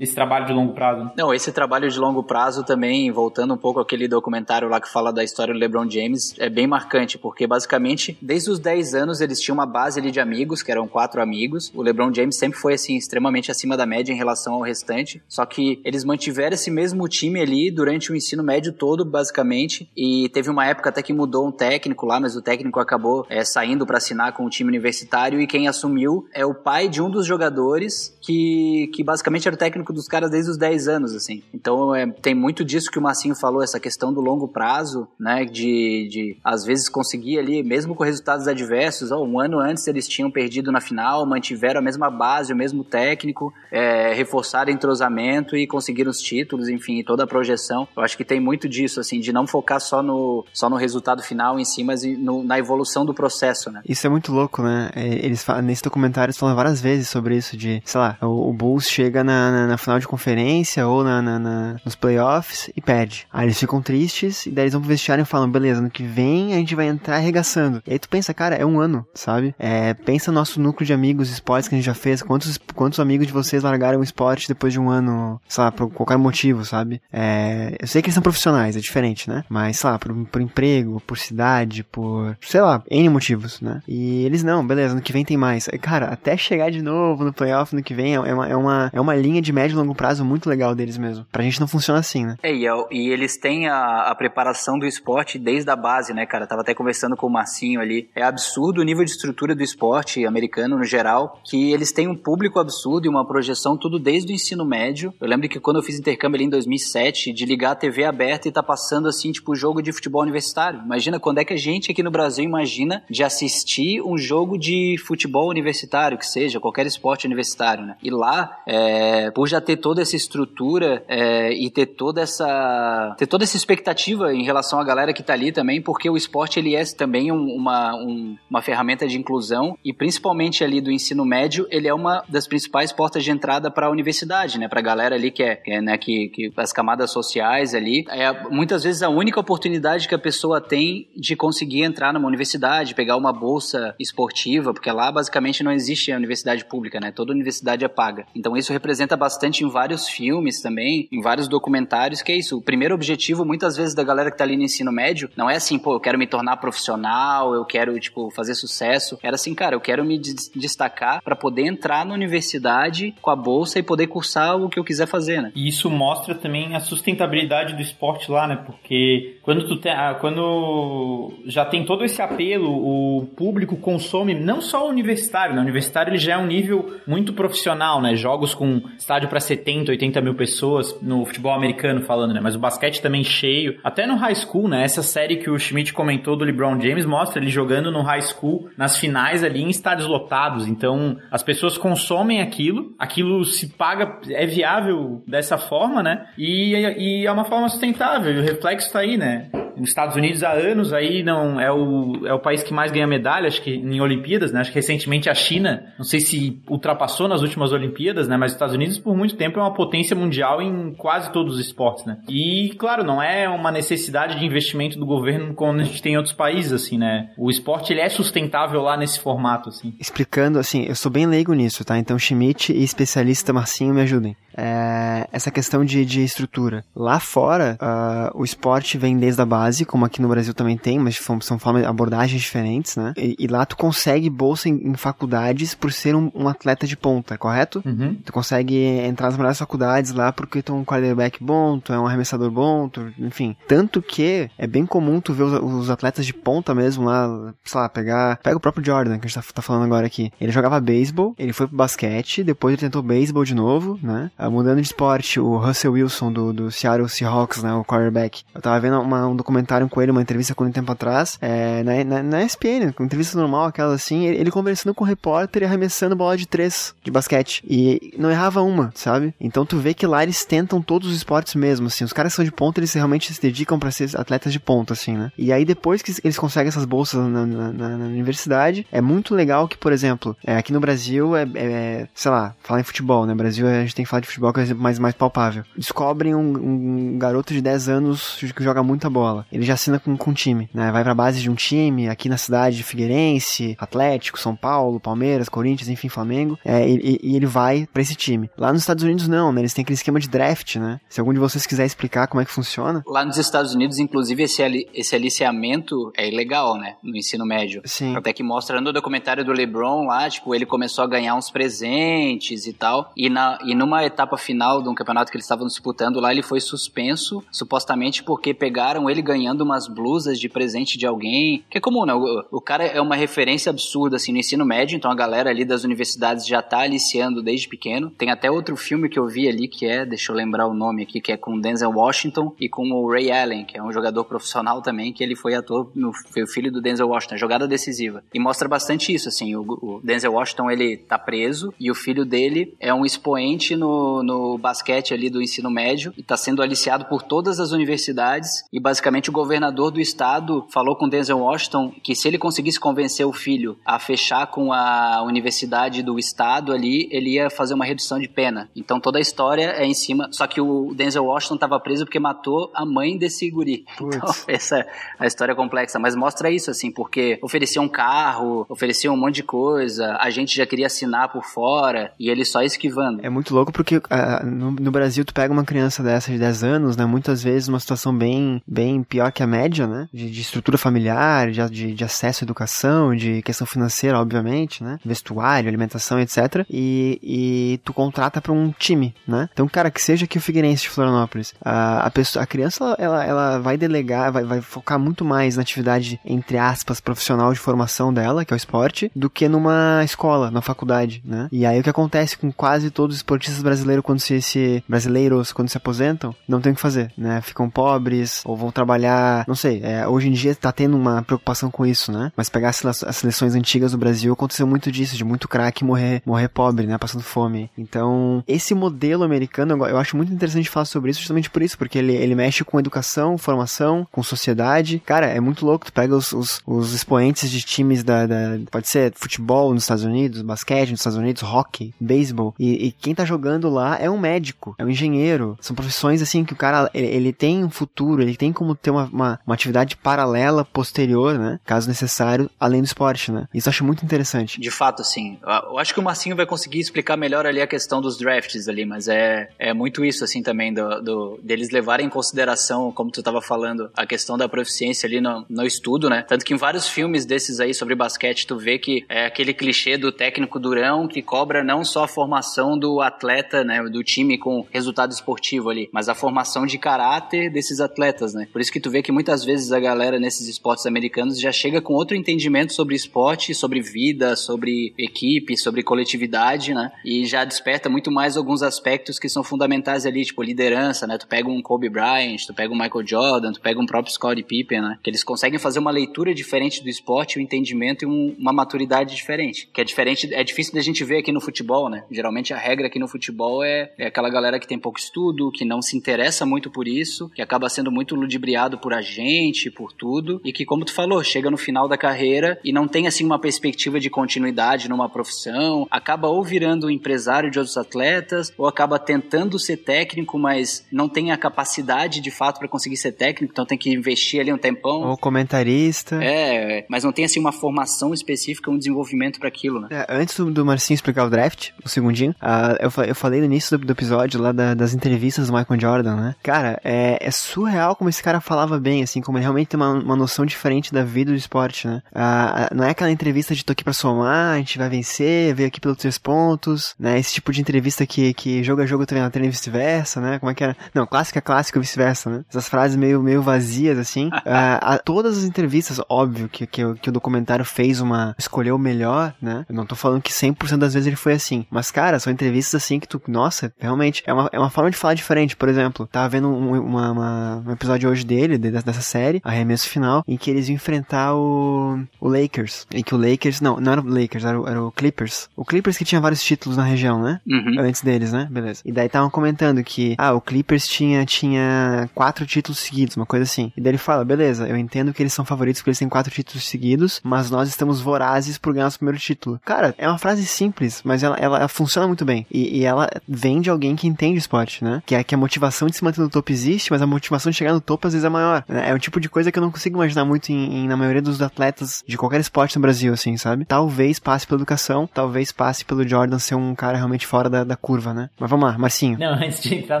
esse trabalho de longo prazo. Não, esse trabalho de longo prazo também, voltando um pouco àquele documentário lá que fala da história do LeBron James, é bem marcante, porque basicamente, desde os 10 anos, eles tinham uma base ali de amigos, que eram quatro amigos. O LeBron James sempre foi, assim, extremamente acima da média em relação ao restante, só que eles mantiveram esse mesmo time ali durante o ensino médio todo, basicamente, e teve uma época até que mudou um técnico lá, mas o técnico acabou é, saindo para assinar com o time universitário e quem assumiu é o pai de um dos jogadores que, que basicamente era o técnico dos caras desde os 10 anos, assim. Então é, tem muito disso que o Massinho falou, essa questão do longo prazo, né? De, de às vezes conseguir ali, mesmo com resultados adversos, ó, um ano antes eles tinham perdido na final, mantiveram a mesma base, o mesmo técnico, é, reforçaram entrosamento e conseguiram os títulos, enfim, toda a projeção. Eu acho que tem muito disso, assim, de não focar só no, só no resultado final em si, mas no, na evolução do processo, né? Isso é muito louco, né? É, eles falam, nesse documentário eles falam várias vezes sobre isso, de, sei lá, o, o Bulls chega na, na, na final de conferência ou na, na, na, nos playoffs e perde. Aí eles ficam tristes e daí eles vão pro vestiário e falam, beleza, no que vem a gente vai entrar arregaçando. E aí tu pensa, cara, é um ano, sabe? É, pensa no nosso núcleo de amigos, esportes que a gente já fez, quantos, quantos amigos de vocês largaram o esporte depois de um ano, sei lá, por qualquer motivo, sabe? É, eu sei que eles são profissionais, é diferente, né? Mas, sei lá, por, por emprego, por cidade, por, sei lá, N motivos, né? E eles não, beleza, no que vem tem mais. Cara, até chegar de novo no playoff no que vem é uma, é uma, é uma linha de médio e longo prazo muito legal deles mesmo. Pra gente não funciona assim, né? É, e, é e eles têm a, a, preparação do esporte desde a base, né, cara? tava até conversando com o Marcinho ali. É absurdo o nível de estrutura do esporte americano no geral, que eles têm um público absurdo e uma projeção tudo desde o ensino médio. Eu lembro que quando eu fiz intercâmbio ali em 2007, de ligar a TV aberta e tá passando assim, tipo, jogo de futebol universitário. Imagina quando é que a gente aqui no Brasil imagina de assistir um jogo de futebol universitário, que seja, qualquer esporte universitário, né? E lá, é, por já ter toda essa estrutura é, e ter toda essa ter toda essa expectativa em relação à galera que tá ali também, porque o esporte ele é também um, uma, um, uma ferramenta de inclusão e principalmente ali do ensino médio, ele é uma das principais portas de entrada para a universidade, né? Para a galera ali que é, que é né, que, que as camadas sociais ali, é muitas vezes a única oportunidade que a pessoa tem de conseguir entrar numa universidade, pegar uma bolsa esportiva, porque lá basicamente não existe a universidade pública, né? Toda universidade é paga. Então isso representa bastante em vários filmes também, em vários documentários, que é isso. O primeiro objetivo, muitas vezes, da galera que tá ali no ensino médio, não é assim, pô, eu quero me tornar profissional, eu quero, tipo, fazer sucesso. Era assim, cara, eu quero me destacar para poder entrar na universidade com a bolsa e poder cursar o que eu quiser fazer, né? E isso mostra também a sustentabilidade do esporte lá, né? Porque quando tu tem, ah, quando já tem todo esse apelo, o público consome não só o universitário, né? O universitário ele já é um nível muito profissional, né? Jogos com estádio para 70, 80 mil pessoas no futebol americano falando, né? Mas o basquete também cheio. Até no high school, né? Essa série que o Schmidt comentou do LeBron James mostra ele jogando no high school, nas finais ali em estádios lotados. Então, as pessoas consomem aquilo, aquilo se paga, é viável dessa forma, né? E, e é uma forma sustentável. O reflexo tá aí, né? Nos Estados Unidos há anos aí não é o, é o país que mais ganha medalha, acho que em Olimpíadas, né? Acho que recentemente a China, não sei se ultrapassou nas últimas Olimpíadas, né? Mas os Estados Unidos por muito tempo é uma potência mundial em quase todos os esportes, né? E claro, não é uma necessidade de investimento do governo como a gente tem em outros países, assim, né? O esporte ele é sustentável lá nesse formato, assim. Explicando, assim, eu sou bem leigo nisso, tá? Então Schmidt e especialista Marcinho me ajudem. É, essa questão de, de estrutura. Lá fora, uh, o esporte vem desde a base, como aqui no Brasil também tem, mas são, são formas, abordagens diferentes, né? E, e, lá tu consegue bolsa em, em faculdades por ser um, um, atleta de ponta, correto? Uhum. Tu consegue entrar nas melhores faculdades lá porque tu é um quarterback bom, tu é um arremessador bom, tu, enfim. Tanto que é bem comum tu ver os, os, atletas de ponta mesmo lá, sei lá, pegar. Pega o próprio Jordan, que a gente tá, tá falando agora aqui. Ele jogava beisebol, ele foi pro basquete, depois ele tentou beisebol de novo, né? Uh, mudando de esporte, o Russell Wilson do, do Seattle Seahawks, né, o quarterback. Eu tava vendo uma, um documentário com ele, uma entrevista com ele um tempo atrás, é, na, na, na ESPN, uma entrevista normal, aquela assim, ele, ele conversando com o repórter e arremessando bola de três de basquete. E não errava uma, sabe? Então tu vê que lá eles tentam todos os esportes mesmo, assim. Os caras que são de ponta, eles realmente se dedicam para ser atletas de ponta, assim, né? E aí depois que eles conseguem essas bolsas na, na, na, universidade, é muito legal que, por exemplo, é, aqui no Brasil é, é, é, sei lá, falar em futebol, né? Brasil a gente tem que falar de futebol que é o exemplo mais, mais palpável. Descobrem um, um garoto de 10 anos que joga muita bola. Ele já assina com, com um time, né? Vai pra base de um time, aqui na cidade de Figueirense, Atlético, São Paulo, Palmeiras, Corinthians, enfim, Flamengo, é, e, e, ele vai para esse time. Lá nos Estados Unidos não, né? Eles têm aquele esquema de draft, né? Se algum de vocês quiser explicar como é que funciona. Lá nos Estados Unidos, inclusive, esse, ali, esse aliciamento é ilegal, né? No ensino médio. Sim. Até que mostra no documentário do LeBron lá, tipo, ele começou a ganhar uns presentes e tal. E, na, e numa etapa final de um campeonato que eles estavam disputando lá, ele foi suspenso, supostamente porque pegaram ele ganhando umas blusas de presente de alguém. Que é comum, né? O, o cara é uma referência absurda, assim, no ensino médio, então a galera ali das universidades já tá aliciando desde pequeno. Tem até outro filme que eu vi ali que é, deixa eu lembrar o nome aqui, que é com Denzel Washington e com o Ray Allen, que é um jogador profissional também, que ele foi ator, no, foi o filho do Denzel Washington, jogada decisiva. E mostra bastante isso, assim, o, o Denzel Washington, ele tá preso e o filho dele é um expoente no, no basquete ali do ensino médio e tá sendo aliciado por todas as universidades e basicamente o governador do estado falou com Denzel Washington que se ele conseguisse convencer o filho a fechar com a universidade do estado ali, ele ia fazer uma redução de pena. Então toda a história é em cima, só que o Denzel Washington tava preso porque matou a mãe desse guri. Então, <laughs> essa é a história complexa, mas mostra isso assim, porque oferecia um carro, oferecia um monte de coisa, a gente já queria assinar por fora e ele só esquivando. É muito louco porque uh, no, no, Brasil tu pega uma criança dessa de 10 anos, né, muitas vezes uma situação bem, bem pior que a média, né, de, de estrutura familiar, de, de, de, acesso à educação, de questão financeira, obviamente, né, vestuário, alimentação, etc. E, e tu contrata para um time, né. Então, cara, que seja aqui o Figueirense de Florianópolis, a, a, pessoa, a criança, ela, ela vai delegar, vai, vai focar muito mais na atividade, entre aspas, profissional de formação dela, que é o esporte, do que numa escola, na faculdade, né? E aí o que acontece com quase todos os esportistas brasileiros quando se, se brasileiros quando se aposentam, não tem o que fazer, né? Ficam pobres ou vão trabalhar, não sei, é, hoje em dia tá tendo uma preocupação com isso, né? Mas pegar as seleções antigas do Brasil aconteceu muito disso, de muito craque morrer, morrer pobre, né? Passando fome. Então, esse modelo americano, eu acho muito interessante falar sobre isso justamente por isso, porque ele, ele mexe com educação, formação, com sociedade. Cara, é muito louco. Tu pega os, os, os expoentes de times da, da, Pode ser futebol nos Estados Unidos, basquete nos Estados Unidos, hockey, beisebol. E, e, quem tá jogando lá é um médico, é um engenheiro. São profissões assim que o cara ele, ele tem um futuro, ele tem como ter uma, uma, uma, atividade paralela, posterior, né? Caso necessário, além do esporte, né? Isso eu acho muito interessante. De fato, assim. Eu acho que o Marcinho vai conseguir explicar melhor ali a questão dos drafts ali, mas é, é muito isso, assim, também, do, do deles levarem em consideração, como tu tava falando, a questão da proficiência ali no, no estudo, né? Tanto que em vários filmes desses aí sobre basquete, tu vê que é aquele clichê do técnico durão que cobra não só a formação do atleta, né? Do time com resultado esportivo ali, mas a formação de caráter desses atletas, né? Por isso que tu vê que muitas vezes a galera nesses esportes americanos já chega com outro entendimento sobre esporte, sobre vida, sobre equipe, sobre coletividade, né? E já desperta muito mais alguns aspectos que são fundamentais ali, tipo liderança, né? Tu pega um Kobe Bryant, tu pega um Michael Jordan, tu pega um próprio Scottie Pippen, né? Que eles conseguem fazer uma leitura diferente do esporte, um entendimento e um, uma maturidade diferente. Que é diferente, é difícil da gente ver aqui no futebol, né? Geralmente a regra aqui no futebol é, é aquela galera que tem pouco estudo, que não se interessa muito por isso, que acaba sendo muito ludibriado por a gente, por tudo, e que, como tu falou, chega no final da carreira e não tem assim uma perspectiva de continuidade numa profissão, acaba ou virando empresário de outros atletas, ou acaba tentando ser técnico, mas não tem a capacidade de fato para conseguir ser técnico, então tem que investir ali um tempão. Ou comentarista. É, mas não tem assim uma formação específica, um desenvolvimento para aquilo, né? É, antes do, Marcinho explicar o draft, um segundinho, uh, eu, eu falei no início do, do episódio lá da, das entrevistas do Michael Jordan, né? Cara, é, é, surreal como esse cara falava bem, assim, como ele realmente tem uma, uma noção diferente da vida do esporte, né? Uh, não é aquela entrevista de tô aqui pra somar, a gente vai vencer, veio aqui pelos três pontos, né? Esse tipo de entrevista que, que jogo a jogo treina, treina vice-versa, né? Como é que era? Não, clássica, clássica, vice-versa, né? Essas frases meio, meio vazias, assim. <laughs> uh, a, todas as entrevistas, óbvio que, que, que, o documentário fez uma. escolheu o melhor, né? Eu não tô falando que 100% das vezes ele foi assim. Mas, cara, são entrevistas assim que tu nossa, realmente, é uma, é uma forma de falar diferente. Por exemplo, tava vendo um, uma, uma, um episódio hoje dele, dessa série, arremesso final, em que eles iam enfrentar o, o Lakers. Em que o Lakers, não, não era o Lakers, era o, era o Clippers. O Clippers que tinha vários títulos na região, né? Uhum. Antes deles, né? Beleza. E daí estavam comentando que, ah, o Clippers tinha, tinha quatro títulos seguidos, uma coisa assim. E daí ele fala, beleza, eu entendo que eles são favoritos porque eles têm quatro títulos seguidos, mas nós estamos vorazes por ganhar o primeiro título. Cara, é uma frase simples, mas ela, ela, ela funciona muito bem. E, e, ela vem de alguém que entende esporte, né? Que é que a motivação de se manter no topo existe, mas a motivação de chegar no topo às vezes é maior. Né? É um tipo de coisa que eu não consigo imaginar muito em, em, na maioria dos atletas de qualquer esporte no Brasil, assim, sabe? Talvez passe pela educação, talvez passe pelo Jordan ser um cara realmente fora da, da curva, né? Mas vamos lá, Marcinho. Não, antes de entrar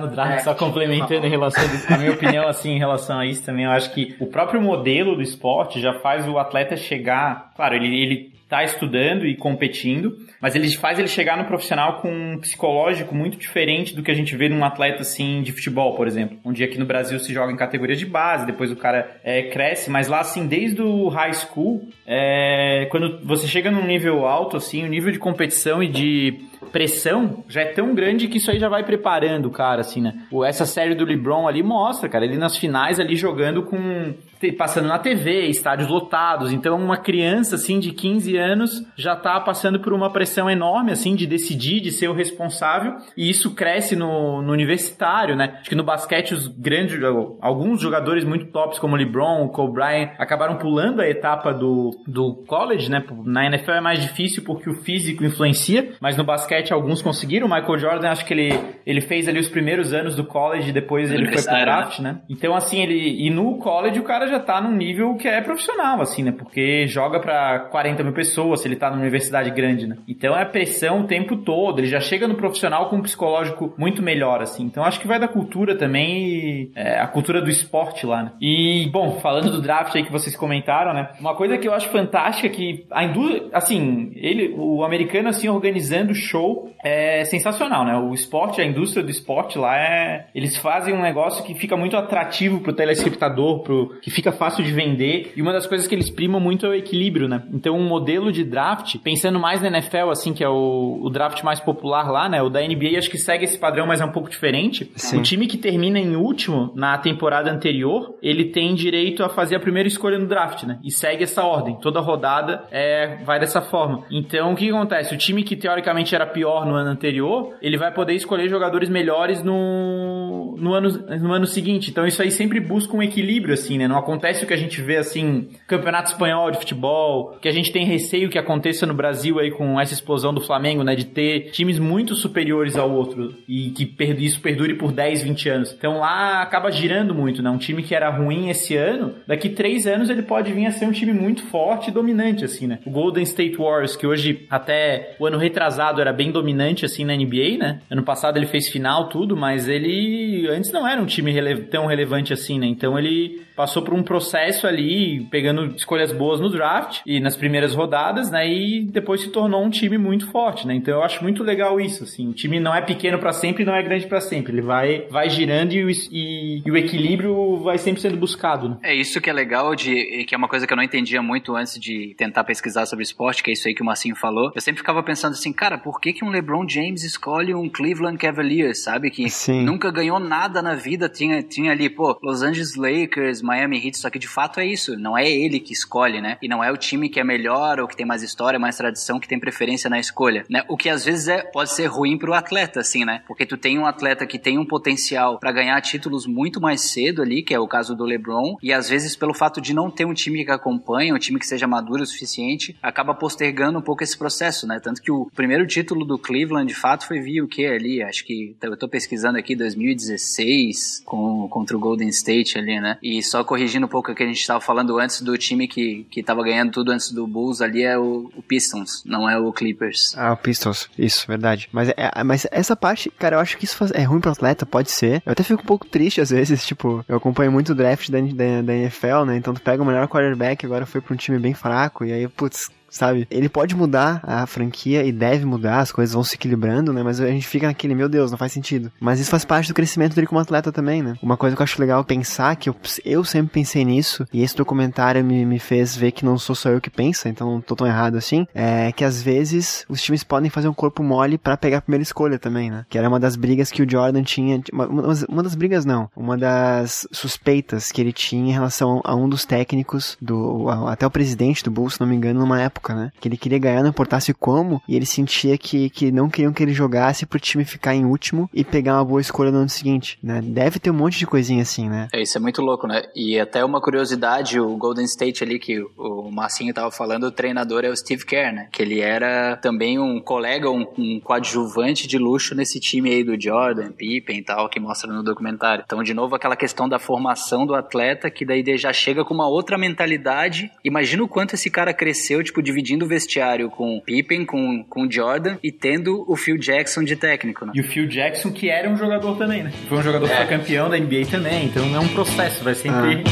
no draft, é, só complementando em relação a minha opinião, assim, em relação a isso também, eu acho que o próprio modelo do esporte já faz o atleta chegar, claro, ele, ele tá estudando e competindo, mas ele faz ele chegar no profissional com um psicológico muito diferente do que a gente vê num atleta assim de futebol, por exemplo. Dia aqui no Brasil se joga em categoria de base, depois o cara é, cresce, mas lá assim, desde o high school, é, quando você chega num nível alto, assim, o nível de competição e de pressão já é tão grande que isso aí já vai preparando o cara, assim, né? Essa série do LeBron ali mostra, cara, ele nas finais ali jogando com passando na TV, estádios lotados. Então, uma criança assim de 15 anos já tá passando por uma pressão enorme assim de decidir, de ser o responsável, e isso cresce no, no universitário, né? Acho que no basquete os grandes alguns jogadores muito tops como LeBron, Kobe Bryant acabaram pulando a etapa do, do college, né? Na NFL é mais difícil porque o físico influencia, mas no basquete alguns conseguiram. O Michael Jordan acho que ele ele fez ali os primeiros anos do college, depois ele foi pro draft, né? Então assim, ele e no college o cara já já tá num nível que é profissional, assim, né? Porque joga para 40 mil pessoas se ele tá numa universidade grande, né? Então é pressão o tempo todo. Ele já chega no profissional com um psicológico muito melhor, assim. Então acho que vai da cultura também, é, a cultura do esporte lá, né? E, bom, falando do draft aí que vocês comentaram, né? Uma coisa que eu acho fantástica é que a indústria, assim, ele, o americano, assim, organizando o show é sensacional, né? O esporte, a indústria do esporte lá é. Eles fazem um negócio que fica muito atrativo pro telespectador, pro, que fica fica fácil de vender. E uma das coisas que eles primam muito é o equilíbrio, né? Então, um modelo de draft, pensando mais na NFL, assim, que é o, o draft mais popular lá, né? O da NBA acho que segue esse padrão, mas é um pouco diferente. Sim. O time que termina em último na temporada anterior, ele tem direito a fazer a primeira escolha no draft, né? E segue essa ordem. Toda rodada é, vai dessa forma. Então, o que acontece? O time que teoricamente era pior no ano anterior, ele vai poder escolher jogadores melhores no, no, ano, no ano seguinte. Então, isso aí sempre busca um equilíbrio, assim, né? Não acontece o que a gente vê assim, campeonato espanhol de futebol, que a gente tem receio que aconteça no Brasil aí com essa explosão do Flamengo, né, de ter times muito superiores ao outro e que isso perdure por 10, 20 anos. Então lá acaba girando muito, né? Um time que era ruim esse ano, daqui três anos ele pode vir a ser um time muito forte e dominante, assim, né? O Golden State Warriors, que hoje até o ano retrasado era bem dominante, assim, na NBA, né? Ano passado ele fez final, tudo, mas ele antes não era um time rele tão relevante assim, né? Então ele passou por um processo ali, pegando escolhas boas no draft e nas primeiras rodadas, né? E depois se tornou um time muito forte, né? Então eu acho muito legal isso, assim. O time não é pequeno para sempre e não é grande para sempre. Ele vai, vai girando e, e, e, o equilíbrio vai sempre sendo buscado, né? É isso que é legal, de, que é uma coisa que eu não entendia muito antes de tentar pesquisar sobre esporte, que é isso aí que o Marcinho falou. Eu sempre ficava pensando assim, cara, por que, que um LeBron James escolhe um Cleveland Cavaliers, sabe? Que Sim. nunca ganhou nada na vida, tinha, tinha ali, pô, Los Angeles Lakers, Miami Heat, só que de fato é isso, não é ele que escolhe, né? E não é o time que é melhor ou que tem mais história, mais tradição, que tem preferência na escolha, né? O que às vezes é, pode ser ruim pro atleta, assim, né? Porque tu tem um atleta que tem um potencial para ganhar títulos muito mais cedo ali, que é o caso do LeBron, e às vezes pelo fato de não ter um time que acompanha, um time que seja maduro o suficiente, acaba postergando um pouco esse processo, né? Tanto que o primeiro título do Cleveland, de fato, foi via o que ali? Acho que eu tô pesquisando aqui 2016 com, contra o Golden State ali, né? E só corrigindo um pouco o que a gente estava falando antes do time que, que tava ganhando tudo antes do Bulls ali é o, o Pistons, não é o Clippers. Ah, o Pistons, isso, verdade. Mas, é, mas essa parte, cara, eu acho que isso faz, é ruim pro atleta, pode ser. Eu até fico um pouco triste às vezes, <laughs> tipo, eu acompanho muito o draft da, da, da NFL, né? Então tu pega o melhor quarterback, agora foi pra um time bem fraco, e aí, putz, sabe? Ele pode mudar a franquia e deve mudar, as coisas vão se equilibrando, né? Mas a gente fica naquele, meu Deus, não faz sentido. Mas isso faz parte do crescimento dele como atleta também, né? Uma coisa que eu acho legal pensar, que eu, eu sempre pensei nisso, e esse documentário me, me fez ver que não sou só eu que pensa, então não tô tão errado assim, é que às vezes os times podem fazer um corpo mole para pegar a primeira escolha também, né? Que era uma das brigas que o Jordan tinha, uma, uma das brigas não, uma das suspeitas que ele tinha em relação a um dos técnicos do, até o presidente do Bulls, se não me engano, numa época, né? Que ele queria ganhar, não importasse como, e ele sentia que, que não queriam que ele jogasse pro time ficar em último e pegar uma boa escolha no ano seguinte, né? Deve ter um monte de coisinha assim, né? É, isso é muito louco, né? E até uma curiosidade, o Golden State ali que o Marcinho tava falando, o treinador é o Steve Kerr, né? Que ele era também um colega, um, um coadjuvante de luxo nesse time aí do Jordan, Pippen e tal, que mostra no documentário. Então, de novo, aquela questão da formação do atleta, que daí já chega com uma outra mentalidade. Imagina o quanto esse cara cresceu, tipo, dividindo o vestiário com Pippen, com, com Jordan e tendo o Phil Jackson de técnico, né? E o Phil Jackson, que era um jogador também, né? Foi um jogador que foi campeão da NBA também, então é um processo, vai sempre.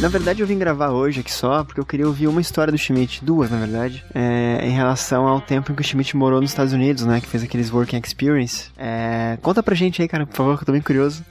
Na verdade, eu vim gravar hoje aqui só porque eu queria ouvir uma história do Schmidt, duas na verdade, é, em relação ao tempo em que o Schmidt morou nos Estados Unidos, né? Que fez aqueles Working Experience. É, conta pra gente aí, cara, por favor, que eu tô bem curioso.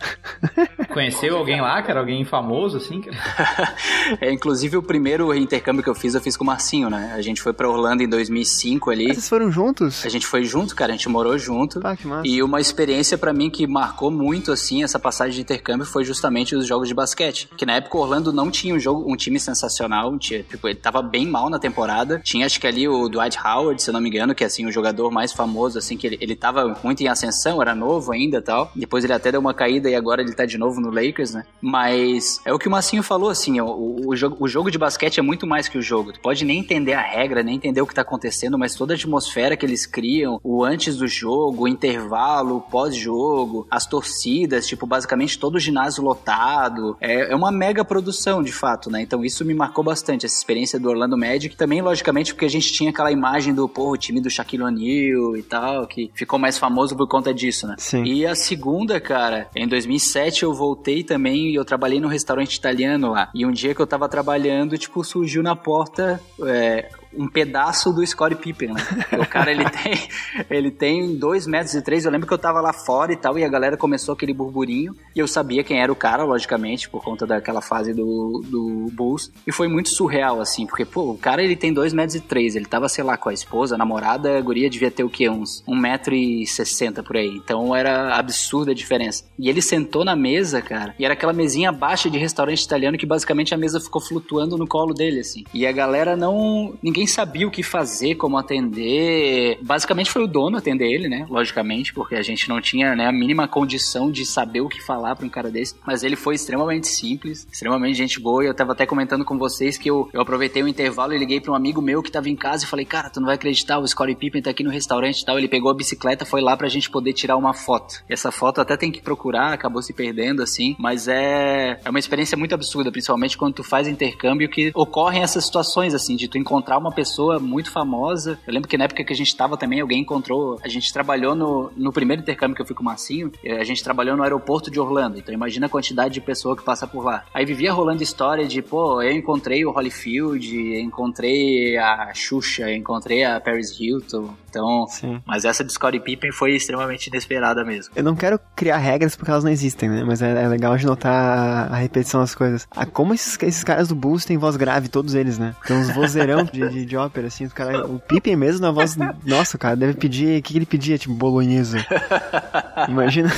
<laughs> Conheceu alguém lá, cara? Alguém famoso, assim? Cara? <laughs> é, inclusive, o primeiro intercâmbio que eu fiz, eu fiz com o Marcinho, né? A gente foi pra Orlando em 2005 ali. Vocês foram juntos? A gente foi junto, cara, a gente morou junto. Ah, que massa. E uma experiência para mim que marcou muito, assim, essa passagem de intercâmbio foi justamente os jogos de basquete. Que na época Orlando não tinha um jogo, um time sensacional, tinha, tipo, ele tava bem mal na temporada. Tinha acho que ali o Dwight Howard, se eu não me engano, que é assim o jogador mais famoso, assim, que ele, ele tava muito em ascensão, era novo ainda tal. Depois ele até deu uma caída e agora ele tá de novo no Lakers, né? Mas é o que o Massinho falou, assim, o, o, jogo, o jogo de basquete é muito mais que o jogo. Tu pode nem entender a regra, nem entender o que tá acontecendo, mas toda a atmosfera que eles criam, o antes do jogo, o intervalo, o pós-jogo, as torcidas, tipo, basicamente todo o ginásio lotado. É, é uma mega produção, de fato, né? Então isso me marcou bastante, essa experiência do Orlando Magic. Também, logicamente, porque a gente tinha aquela imagem do, pô, o time do Shaquille O'Neal e tal, que ficou mais famoso por conta disso, né? Sim. E a segunda, cara, em 2007 eu voltei também e eu trabalhei num restaurante italiano lá. E um dia que eu tava trabalhando, tipo, surgiu na porta é, um pedaço do Scottie Pippen, né? o cara, ele <laughs> tem, ele tem dois metros e três. Eu lembro que eu tava lá fora e tal, e a galera começou aquele burburinho. E eu sabia quem era o cara, logicamente, por conta daquela fase do, do Bulls. E foi muito surreal, assim, porque, pô, o cara, ele tem dois metros e três. Ele tava, sei lá, com a esposa, a namorada, a guria devia ter o quê? Uns um metro e sessenta por aí. Então era absurda a diferença. E ele sentou na mesa, cara, e era aquela mesinha baixa de restaurante italiano que basicamente a mesa ficou flutuando no colo dele, assim. E a galera não... Ninguém sabia o que fazer, como atender. Basicamente foi o dono atender ele, né? Logicamente, porque a gente não tinha né, a mínima condição de saber o que falar para um cara desse. Mas ele foi extremamente simples, extremamente gente boa. E eu tava até comentando com vocês que eu, eu aproveitei o intervalo e liguei para um amigo meu que tava em casa e falei: Cara, tu não vai acreditar, o Scottie Pippen tá aqui no restaurante e tal. Ele pegou a bicicleta, foi lá pra gente poder tirar uma foto. E essa foto até tem que procurar, acabou se perdendo assim. Mas é, é uma experiência muito absurda, principalmente quando tu faz intercâmbio que ocorrem essas situações assim, de tu encontrar uma pessoa muito famosa. Eu lembro que na época que a gente tava também, alguém encontrou. A gente trabalhou no, no primeiro intercâmbio que eu fui com o Marcinho, a gente trabalhou no aeroporto de Orlando. Então imagina a quantidade de pessoa que passa por lá. Aí vivia rolando história de, pô, eu encontrei o Holyfield, encontrei a Xuxa, encontrei a Paris Hilton. Então, Sim. mas essa de Scottie Pippen foi extremamente inesperada mesmo. Eu não quero criar regras porque elas não existem, né? Mas é, é legal de notar a repetição das coisas. Ah, como esses, esses caras do Bulls têm voz grave, todos eles, né? Tem uns vozeirão de, de, de ópera, assim. O, cara, o Pippen mesmo na voz. Nossa, cara, deve pedir. O que, que ele pedia? Tipo, bolonhesa. <laughs> Imagina.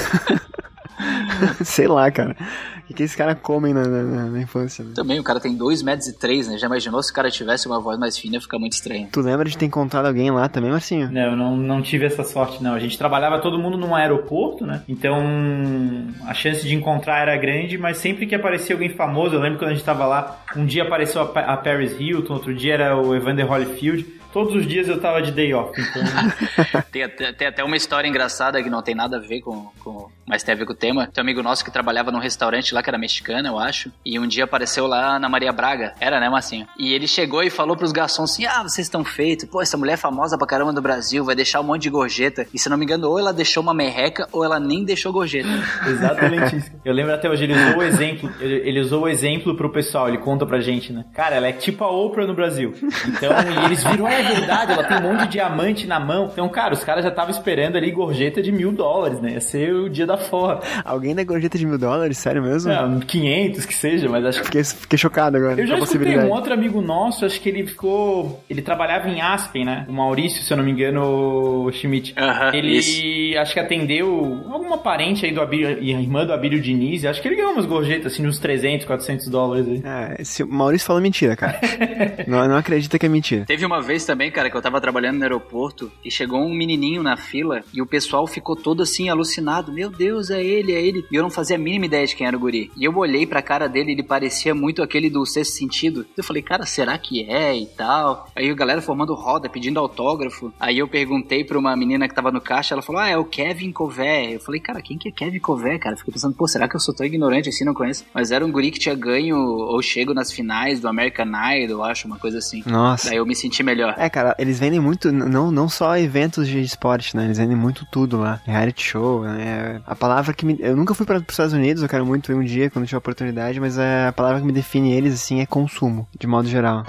<laughs> Sei lá, cara. O que, que esses caras comem na, na, na infância? Né? Também, o cara tem 2 metros e 3, né? Já imaginou se o cara tivesse uma voz mais fina, ia ficar muito estranho. Tu lembra de ter encontrado alguém lá também, Marcinho? Não, eu não, não tive essa sorte, não. A gente trabalhava todo mundo num aeroporto, né? Então a chance de encontrar era grande, mas sempre que aparecia alguém famoso, eu lembro quando a gente tava lá, um dia apareceu a, a Paris Hilton, outro dia era o Evander Holyfield. Todos os dias eu tava de day off, então. <laughs> tem, até, tem até uma história engraçada que não tem nada a ver com, com mas tem a ver com o tema. Tem um amigo nosso que trabalhava num restaurante lá que era mexicano, eu acho, e um dia apareceu lá na Maria Braga, era, né, Massinho? E ele chegou e falou pros garçons assim: Ah, vocês estão feitos, pô, essa mulher é famosa pra caramba do Brasil, vai deixar um monte de gorjeta. E se não me engano, ou ela deixou uma merreca ou ela nem deixou gorjeta. <laughs> Exatamente isso. Eu lembro até hoje, ele usou o exemplo, ele, usou o exemplo pro pessoal, ele conta pra gente, né? Cara, ela é tipo a Oprah no Brasil. Então, eles viram, é verdade, ela tem um monte de diamante na mão. Então, cara, os caras já estavam esperando ali gorjeta de mil dólares, né? Ia ser o dia da forra. Alguém dá gorjeta de mil dólares? Sério mesmo? É, 500 que seja, mas acho que... Fiquei, fiquei chocado agora. Eu já escutei um outro amigo nosso, acho que ele ficou. Ele trabalhava em Aspen, né? O Maurício, se eu não me engano, o Schmidt. Aham, ele isso. acho que atendeu alguma parente aí do Abílio, e a irmã do Abílio Diniz. Acho que ele ganhou umas gorjetas assim, de uns 300, 400 dólares aí. É, se o Maurício falou mentira, cara. <laughs> não, não acredita que é mentira. Teve uma vez também, cara, que eu tava trabalhando no aeroporto e chegou um menininho na fila e o pessoal ficou todo assim, alucinado. Meu Deus, é ele, é ele. E eu não fazia a mínima ideia de quem era o guri. E eu olhei pra cara dele, ele parecia muito aquele do sexto sentido. Eu falei, cara, será que é e tal? Aí a galera formando roda, pedindo autógrafo. Aí eu perguntei pra uma menina que tava no caixa, ela falou, ah, é o Kevin Cové. Eu falei, cara, quem que é Kevin Cové, cara? Fiquei pensando, pô, será que eu sou tão ignorante assim, não conheço? Mas era um guri que tinha ganho ou chego nas finais do American Idol, eu acho, uma coisa assim. Nossa. Daí eu me senti melhor. É, cara, eles vendem muito, não, não só eventos de esporte, né? Eles vendem muito tudo lá. Reality show, né? Palavra que me. Eu nunca fui para os Estados Unidos, eu quero muito ir um dia quando tiver oportunidade, mas é, a palavra que me define eles, assim, é consumo, de modo geral.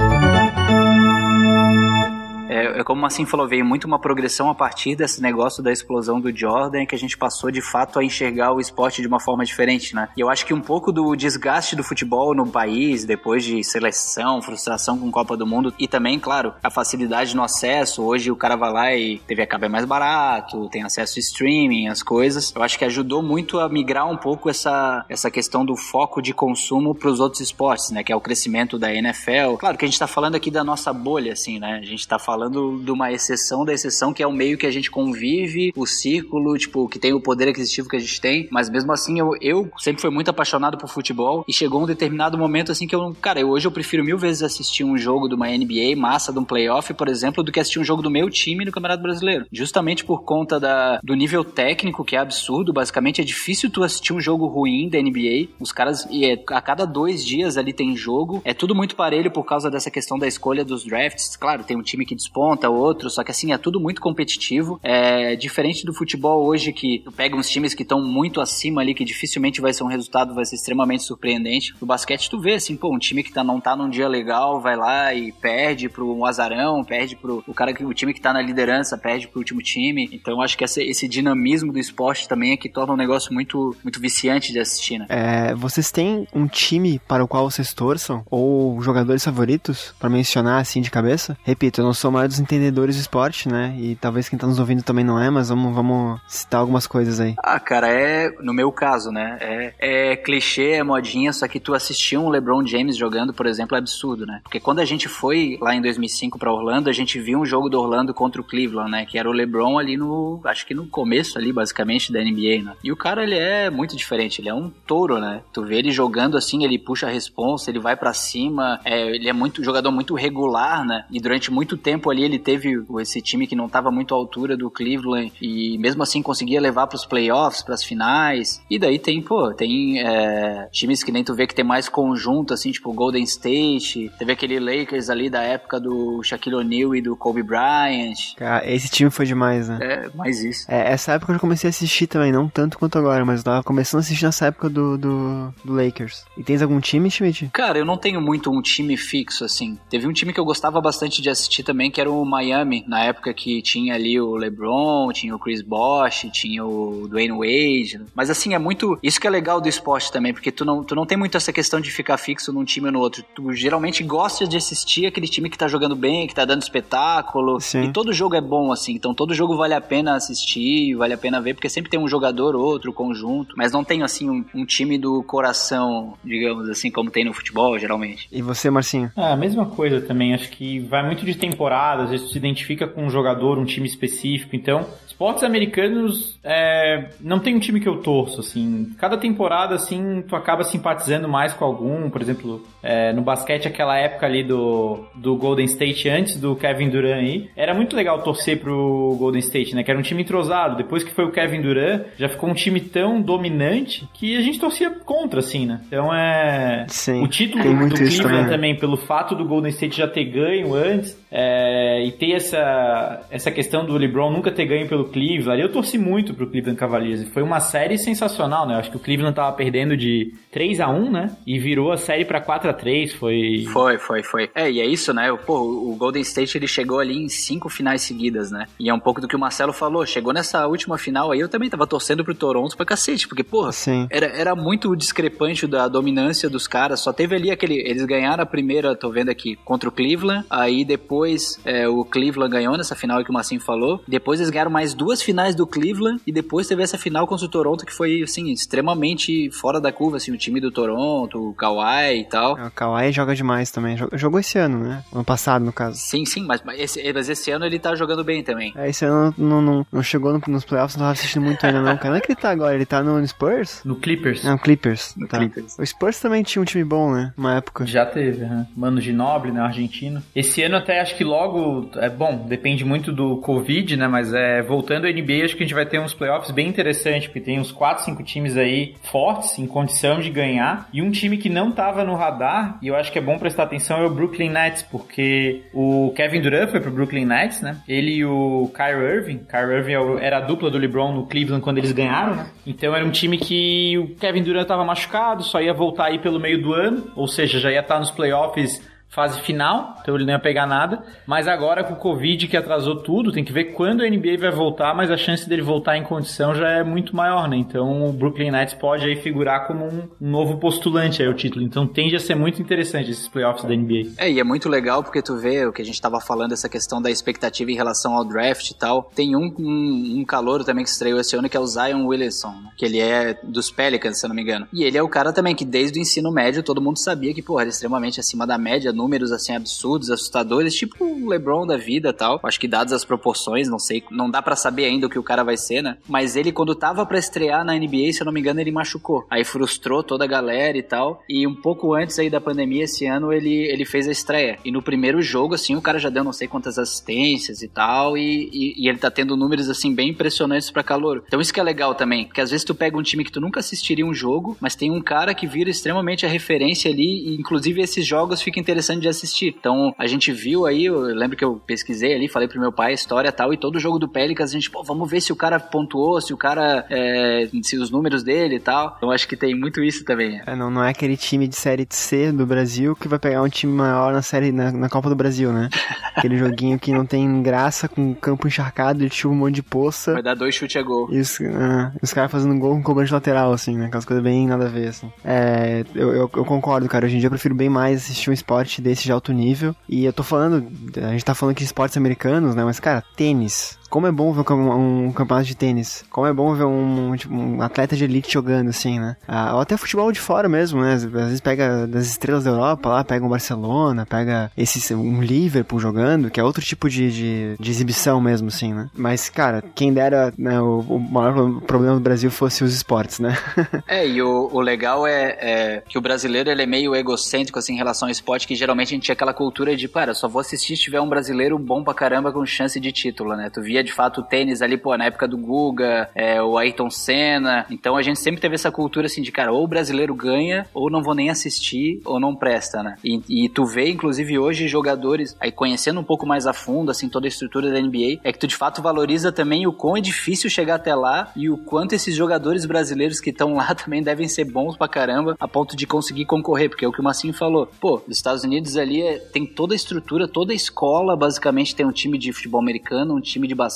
É, é como assim falou, veio muito uma progressão a partir desse negócio da explosão do Jordan, que a gente passou de fato a enxergar o esporte de uma forma diferente, né? E eu acho que um pouco do desgaste do futebol no país, depois de seleção, frustração com Copa do Mundo, e também, claro, a facilidade no acesso. Hoje o cara vai lá e TV a cabo é mais barato, tem acesso a streaming, as coisas. Eu acho que ajudou muito a migrar um pouco essa, essa questão do foco de consumo para os outros esportes, né? Que é o crescimento da NFL. Claro que a gente tá falando aqui da nossa bolha, assim, né? A gente tá falando de uma exceção da exceção, que é o meio que a gente convive, o círculo, tipo, que tem o poder aquisitivo que a gente tem. Mas mesmo assim, eu, eu sempre fui muito apaixonado por futebol e chegou um determinado momento, assim, que eu, cara, eu, hoje eu prefiro mil vezes assistir um jogo de uma NBA, massa, de um playoff, por exemplo, do que assistir um jogo do meu time no Campeonato Brasileiro. Justamente por conta da, do nível técnico, que é absurdo, basicamente é difícil tu assistir um jogo ruim da NBA. Os caras, e é, a cada dois dias ali tem jogo. É tudo muito parelho por causa dessa questão da escolha dos drafts. Claro, tem um time que desponta, outro, só que assim, é tudo muito competitivo. É diferente do futebol hoje, que tu pega uns times que estão muito acima ali, que dificilmente vai ser um resultado, vai ser extremamente surpreendente. No basquete, tu vê assim, pô, um time que tá, não tá num dia legal, vai lá e perde pro um azarão, perde pro o cara que o time que tá na liderança, perde pro último time. Então acho que esse, esse dinamismo do esporte também é que torna um negócio muito, muito viciante de assistir, né? É, vocês têm um time para o qual vocês torçam? Ou jogadores favoritos? Pra mencionar assim de cabeça? Repito, eu não sou dos entendedores do esporte, né? E talvez quem tá nos ouvindo também não é, mas vamos, vamos citar algumas coisas aí. Ah, cara, é, no meu caso, né? É, é clichê, é modinha, só que tu assistir um LeBron James jogando, por exemplo, é absurdo, né? Porque quando a gente foi lá em 2005 pra Orlando, a gente viu um jogo do Orlando contra o Cleveland, né? Que era o LeBron ali no, acho que no começo ali, basicamente, da NBA, né? E o cara, ele é muito diferente, ele é um touro, né? Tu vê ele jogando assim, ele puxa a responsa, ele vai pra cima, é, ele é muito jogador muito regular, né? E durante muito tempo ali ele teve esse time que não tava muito à altura do Cleveland e mesmo assim conseguia levar pros playoffs, pras finais. E daí tem, pô, tem é, times que nem tu vê que tem mais conjunto, assim, tipo Golden State. Teve aquele Lakers ali da época do Shaquille O'Neal e do Kobe Bryant. Cara, esse time foi demais, né? É, mais isso. É, essa época eu comecei a assistir também, não tanto quanto agora, mas eu tava começando a assistir nessa época do, do, do Lakers. E tens algum time, Schmidt? Cara, eu não tenho muito um time fixo, assim. Teve um time que eu gostava bastante de assistir também, que era o Miami, na época que tinha ali o LeBron, tinha o Chris Bosh, tinha o Dwayne Wade. Mas assim, é muito. Isso que é legal do esporte também, porque tu não, tu não tem muito essa questão de ficar fixo num time ou no outro. Tu geralmente gosta de assistir aquele time que tá jogando bem, que tá dando espetáculo. Sim. E todo jogo é bom, assim. Então todo jogo vale a pena assistir, vale a pena ver, porque sempre tem um jogador, outro, conjunto. Mas não tem, assim, um, um time do coração, digamos assim, como tem no futebol, geralmente. E você, Marcinho? Ah, a mesma coisa também. Acho que vai muito de temporada temporada, às vezes tu se identifica com um jogador, um time específico. Então, esportes americanos é, não tem um time que eu torço, assim. Cada temporada, assim, tu acaba simpatizando mais com algum. Por exemplo, é, no basquete, aquela época ali do, do Golden State antes do Kevin Durant aí, era muito legal torcer pro Golden State, né? Que era um time entrosado. Depois que foi o Kevin Durant, já ficou um time tão dominante que a gente torcia contra, assim, né? Então é. Sim, o título do isso Cleveland também. também, pelo fato do Golden State já ter ganho antes, é, e ter essa, essa questão do LeBron nunca ter ganho pelo Cleveland, eu torci muito pro Cleveland Cavaliers. E Foi uma série sensacional, né? Eu acho que o Cleveland tava perdendo de 3 a 1 né? E virou a série pra 4 a 3 Foi. Foi, foi, foi. É, e é isso, né? Pô, o Golden State ele chegou ali em cinco finais seguidas, né? E é um pouco do que o Marcelo falou. Chegou nessa última final aí, eu também tava torcendo pro Toronto pra cacete, porque, porra, Sim. era, era muito discrepante da dominância dos caras. Só teve ali aquele. Eles ganharam a primeira, tô vendo aqui, contra o Cleveland. Aí depois é, o Cleveland ganhou nessa final que o Marcinho falou. Depois eles ganharam mais duas finais do Cleveland. E depois teve essa final contra o Toronto que foi, assim, extremamente fora da curva, assim, o time do Toronto, o Kawhi e tal. É, O Kawhi joga demais também. Jog- Jogou esse ano, né? Ano passado, no caso. Sim, sim, mas, mas esse, mas esse ano ele tá jogando bem também. É, esse ano não, não, não chegou no- nos playoffs, não tava assistindo muito ainda não, cara. Onde é que ele tá agora? Ele tá no Spurs? No Clippers. Não, Clippers. No tá. Clippers. O Spurs também tinha um time bom, né? Uma época. Já teve, né? Mano Ginobre, né? Argentino. Esse ano até acho que logo, é bom, depende muito do Covid, né? Mas é, voltando à NBA, acho que a gente vai ter uns playoffs bem interessantes, porque tem uns 4, 5 times aí fortes, em condição de ganhar. E um time que não tava no radar, e eu acho que é bom prestar atenção, é o Brooklyn Nets, porque o Kevin Durant foi pro Brooklyn Nets, né? Ele e o Kyrie Irving. Kyrie Irving é era a dupla do LeBron no Cleveland quando eles ganharam, né? Então era um time que o Kevin Durant tava machucado, só ia voltar aí pelo meio do ano, ou seja, já ia estar nos playoffs fase final, então ele não ia pegar nada. Mas agora com o Covid que atrasou tudo, tem que ver quando a NBA vai voltar, mas a chance dele voltar em condição já é muito maior, né? Então o Brooklyn Nets pode aí figurar como um novo postulante aí ao título. Então tende a ser muito interessante esses playoffs da NBA. É, e é muito legal porque tu vê o que a gente tava falando, essa questão da expectativa em relação ao draft e tal. Tem um, um, um calouro também que estreou esse ano que é o Zion Williamson, né? que ele é dos Pelicans, se eu não me engano. E ele é o cara também que desde o ensino médio todo mundo sabia que, pô, era extremamente acima da média, números assim absurdos, assustadores, tipo o LeBron da vida tal. Acho que dadas as proporções, não sei, não dá pra saber ainda o que o cara vai ser, né? Mas ele quando tava pra estrear na NBA, se eu não me engano, ele machucou. Aí frustrou toda a galera e tal. E um pouco antes aí da pandemia esse ano, ele ele fez a estreia. E no primeiro jogo assim, o cara já deu não sei quantas assistências e tal, e, e, e ele tá tendo números assim bem impressionantes pra calor. Então isso que é legal também, porque às vezes tu pega um time que tu nunca assistiria um jogo, mas tem um cara que vira extremamente a referência ali, e inclusive esses jogos fica interessante de assistir. Então a gente viu aí, eu lembro que eu pesquisei ali, falei pro meu pai a história e tal, e todo jogo do Pelicans a gente, pô, vamos ver se o cara pontuou, se o cara, é, se os números dele e tal. Então acho que tem muito isso também. É, não, não é aquele time de série C do Brasil que vai pegar um time maior na série na, na Copa do Brasil, né? <laughs> Aquele joguinho que não tem graça, com campo encharcado, ele chuva um monte de poça. Vai dar dois chutes a gol. E os, ah, os caras fazendo gol com cobrante lateral, assim, né? Aquelas coisas bem nada a ver, assim. É, eu, eu, eu concordo, cara. Hoje em dia eu prefiro bem mais assistir um esporte desse de alto nível. E eu tô falando, a gente tá falando aqui de esportes americanos, né? Mas, cara, tênis. Como é bom ver um, um campeonato de tênis. Como é bom ver um, tipo, um atleta de elite jogando, assim, né? Ah, ou até futebol de fora mesmo, né? Às vezes pega das estrelas da Europa lá, pega um Barcelona, pega esse, um Liverpool jogando, que é outro tipo de, de, de exibição mesmo, assim, né? Mas, cara, quem dera né, o, o maior problema do Brasil fosse os esportes, né? <laughs> É, e o, o legal é, é que o brasileiro ele é meio egocêntrico assim, em relação ao esporte, que geralmente a gente tinha aquela cultura de, cara, só vou assistir se tiver um brasileiro bom pra caramba com chance de título, né? Tu via de fato o tênis ali, pô, na época do Guga, é, o Ayrton Senna. Então a gente sempre teve essa cultura assim de, cara, ou o brasileiro ganha, ou não vou nem assistir, ou não presta, né? E, e tu vê, inclusive, hoje jogadores, aí conhecendo um pouco mais a fundo, assim, toda a estrutura da NBA, é que tu de fato valoriza também o quão é difícil chegar até lá e o quanto esses jogadores brasileiros que estão lá <laughs> também devem ser bons pra caramba, a ponto de conseguir concorrer, porque é o que o Massinho falou. Pô, os Estados Unidos ali é, tem toda a estrutura, toda a escola, basicamente tem um time de futebol americano, um time de basquete.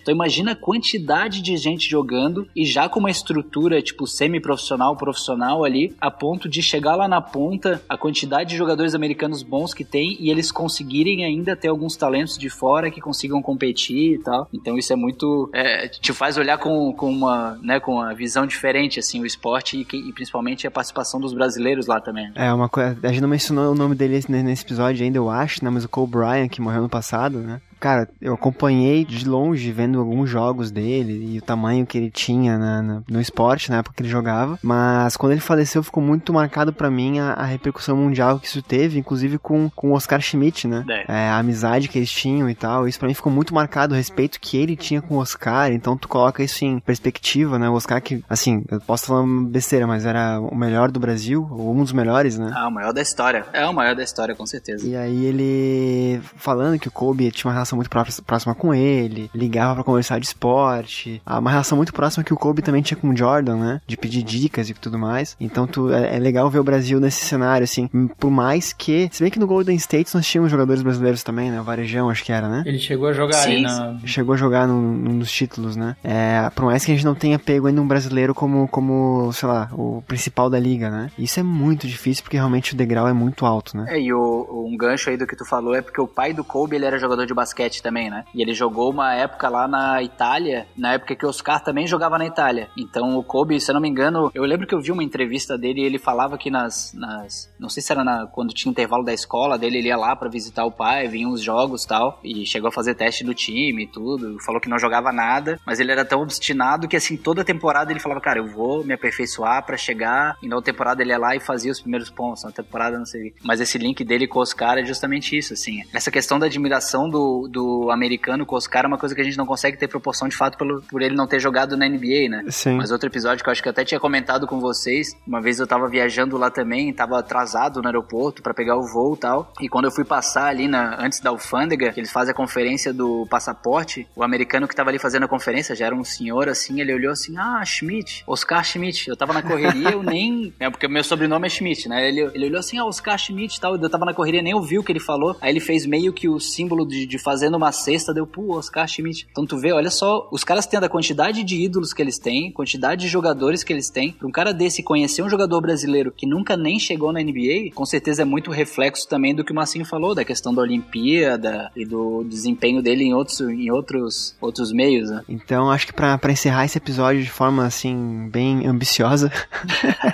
Então imagina a quantidade de gente jogando e já com uma estrutura tipo semi-profissional, profissional ali, a ponto de chegar lá na ponta a quantidade de jogadores americanos bons que tem e eles conseguirem ainda ter alguns talentos de fora que consigam competir e tal. Então isso é muito é, te faz olhar com, com uma, né, com uma visão diferente assim o esporte e, e principalmente a participação dos brasileiros lá também. É uma coisa. A gente não mencionou o nome dele nesse, episódio ainda, eu acho, né? Mas o Cole Bryant, que morreu no passado, né? Cara, eu acompanhei de longe, vendo alguns jogos dele e o tamanho que ele tinha na, na, no esporte, na época que ele jogava. Mas quando ele faleceu, ficou muito marcado para mim a, a, repercussão mundial que isso teve, inclusive com, com o Oscar Schmidt, né? É. É, a amizade que eles tinham e tal. Isso para mim ficou muito marcado, o respeito que ele tinha com o Oscar. Então tu coloca isso em perspectiva, né? O Oscar que, assim, eu posso falar uma besteira, mas era o melhor do Brasil, ou um dos melhores, né? Ah, o maior da história. É o maior da história, com certeza. E aí ele falando que o Kobe tinha uma relação relação muito próxima com ele, ligava para conversar de esporte, ah, uma relação muito próxima que o Kobe também tinha com o Jordan, né? De pedir dicas e tudo mais. Então tu, é, é, legal ver o Brasil nesse cenário, assim, por mais que, se bem que no Golden State nós tínhamos jogadores brasileiros também, né? O Varejão, acho que era, né? Ele chegou a jogar Sim. ali na... Chegou a jogar num, num dos títulos, né? É, por mais que a gente não tenha pego ainda um brasileiro como, como, sei lá, o principal da liga, né? Isso é muito difícil porque realmente o degrau é muito alto, né? É, e o, um gancho aí do que tu falou é porque o pai do Kobe, ele era jogador de basquete basquete também, né? E ele jogou uma época lá na Itália, na época que o Oscar também jogava na Itália. Então o Kobe, se eu não me engano, eu lembro que eu vi uma entrevista dele e ele falava que nas. nas não sei se era na, quando tinha intervalo da escola dele, ele ia lá para visitar o pai, vinha uns jogos tal. E chegou a fazer teste do time e tudo. Falou que não jogava nada, mas ele era tão obstinado que assim, toda temporada ele falava, cara, eu vou me aperfeiçoar para chegar. E na temporada ele ia lá e fazia os primeiros pontos. Na temporada não sei. Mas esse link dele com o Oscar é justamente isso, assim. Essa questão da admiração do, do americano com o Oscar é uma coisa que a gente não consegue ter proporção de fato pelo, por ele não ter jogado na NBA, né? Sim. Mas outro episódio que eu acho que eu até tinha comentado com vocês, uma vez eu tava viajando lá também, tava atrasado no aeroporto para pegar o voo e tal, e quando eu fui passar ali na, antes da alfândega, que eles fazem a conferência do passaporte, o americano que tava ali fazendo a conferência, já era um senhor assim, ele olhou assim, ah, Schmidt, Oscar Schmidt, eu tava na correria, eu nem, <laughs> é porque meu sobrenome é Schmidt, né? Ele, ele olhou assim, ah, Oscar Schmidt e tal, eu tava na correria, nem ouviu o que ele falou, aí ele fez meio que o símbolo de, de fazendo uma cesta, deu, pô, Oscar Schmidt. Então tu vê, olha só, os caras tendo a quantidade de ídolos que eles têm, quantidade de jogadores que eles têm, pra um cara desse conhecer um jogador brasileiro que nunca nem chegou na NBA, com certeza é muito reflexo também do que o Marcinho falou, da questão da Olimpíada e do desempenho dele em outros, em outros, outros meios, né? Então acho que para encerrar esse episódio de forma assim, bem ambiciosa,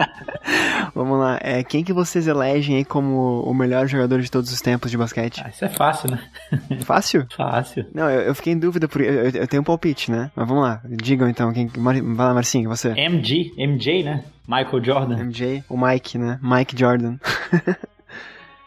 <laughs> vamos lá, é, quem que vocês elegem aí como o melhor jogador de todos os tempos de basquete? Ah, isso é fácil, né? Fácil? Fácil. Não, eu, eu fiquei em dúvida, porque eu, eu, tenho um palpite, né? Mas vamos lá, digam então, quem, vai lá, Marcinho, você. MG, MJ, né? Michael Jordan. MJ, o Mike, né? Mike Jordan. <laughs>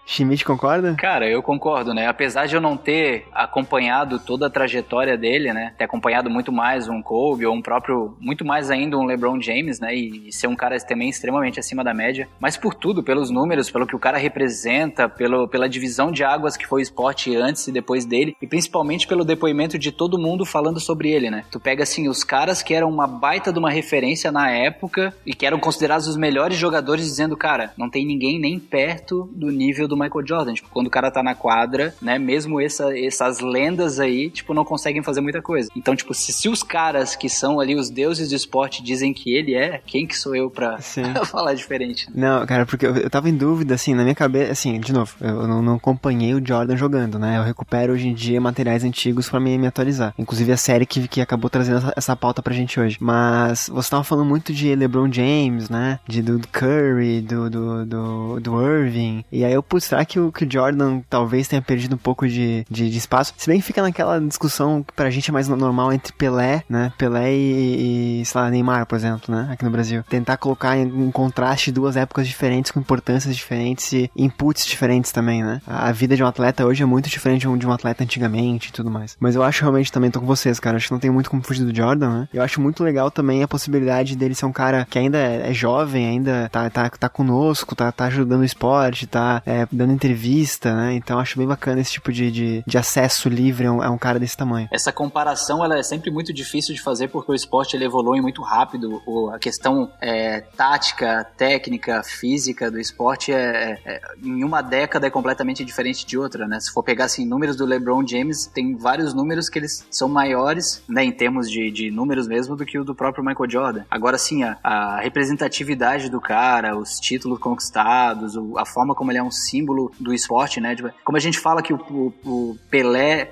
Schmidt concorda? Cara, eu concordo, né? Apesar de eu não ter acompanhado toda a trajetória dele, né? Ter acompanhado muito mais um Kobe ou um próprio, muito mais ainda um LeBron James, né? E, ser um cara também extremamente acima da média. Mas por tudo, pelos números, pelo que o cara representa, pelo, pela divisão de águas que foi o esporte antes e depois dele, e principalmente pelo depoimento de todo mundo falando sobre ele, né? Tu pega assim os caras que eram uma baita de uma referência na época e que eram considerados os melhores jogadores, dizendo, cara, não tem ninguém nem perto do nível do Michael Jordan. Tipo, quando o cara tá na quadra, né? Mesmo essa, essas lendas aí, tipo, não conseguem fazer muita coisa. Então, tipo, se, se os caras que são ali os deuses do esporte dizem que ele é, quem que sou eu pra <laughs> falar diferente? Não, cara, porque eu, eu tava em dúvida, assim, na minha cabeça, assim, de novo, eu não, não acompanhei o Jordan jogando, né? Eu recupero hoje em dia materiais antigos para me, me atualizar. Inclusive a série que, que acabou trazendo essa, essa pauta pra gente hoje. Mas você tava falando muito de LeBron James, né? De, do Curry, do, do, do, do Irving. E aí eu, putz, será que o, que o Jordan talvez tenha perdido um pouco de, de, de, espaço? Se bem que fica naquela discussão que pra gente é mais normal entre Pelé, né? Pelé e, e sei lá, Neymar, por exemplo, né? Aqui no Brasil. Tentar colocar em, em contraste duas épocas diferentes, com importâncias diferentes e inputs diferentes também, né? A vida de um atleta hoje é muito diferente de um, de um atleta antigamente e tudo mais. Mas eu acho realmente também, tô com vocês, cara. Acho que não tem muito como fugir do Jordan, né? Eu acho muito legal também a possibilidade dele ser um cara que ainda é, é jovem, ainda tá, tá, tá conosco, tá, tá ajudando o esporte, tá é, dando entrevista, né? Então acho bem bacana esse tipo de, de, de acesso livre a um, a um, cara desse tamanho. Essa comparação ela é sempre muito difícil de fazer porque o esporte ele evolui muito rápido. O, a questão é, tática, técnica, física do esporte é, é, em uma década é completamente diferente de outra, né? Se for pegar assim números do LeBron James, tem vários números que eles são maiores, né, em termos de, de números mesmo do que o do próprio Michael Jordan. Agora sim, a, a representatividade do cara, os títulos conquistados, a forma como ele é um símbolo símbolo do esporte, né? Como a gente fala que o, o, o Pelé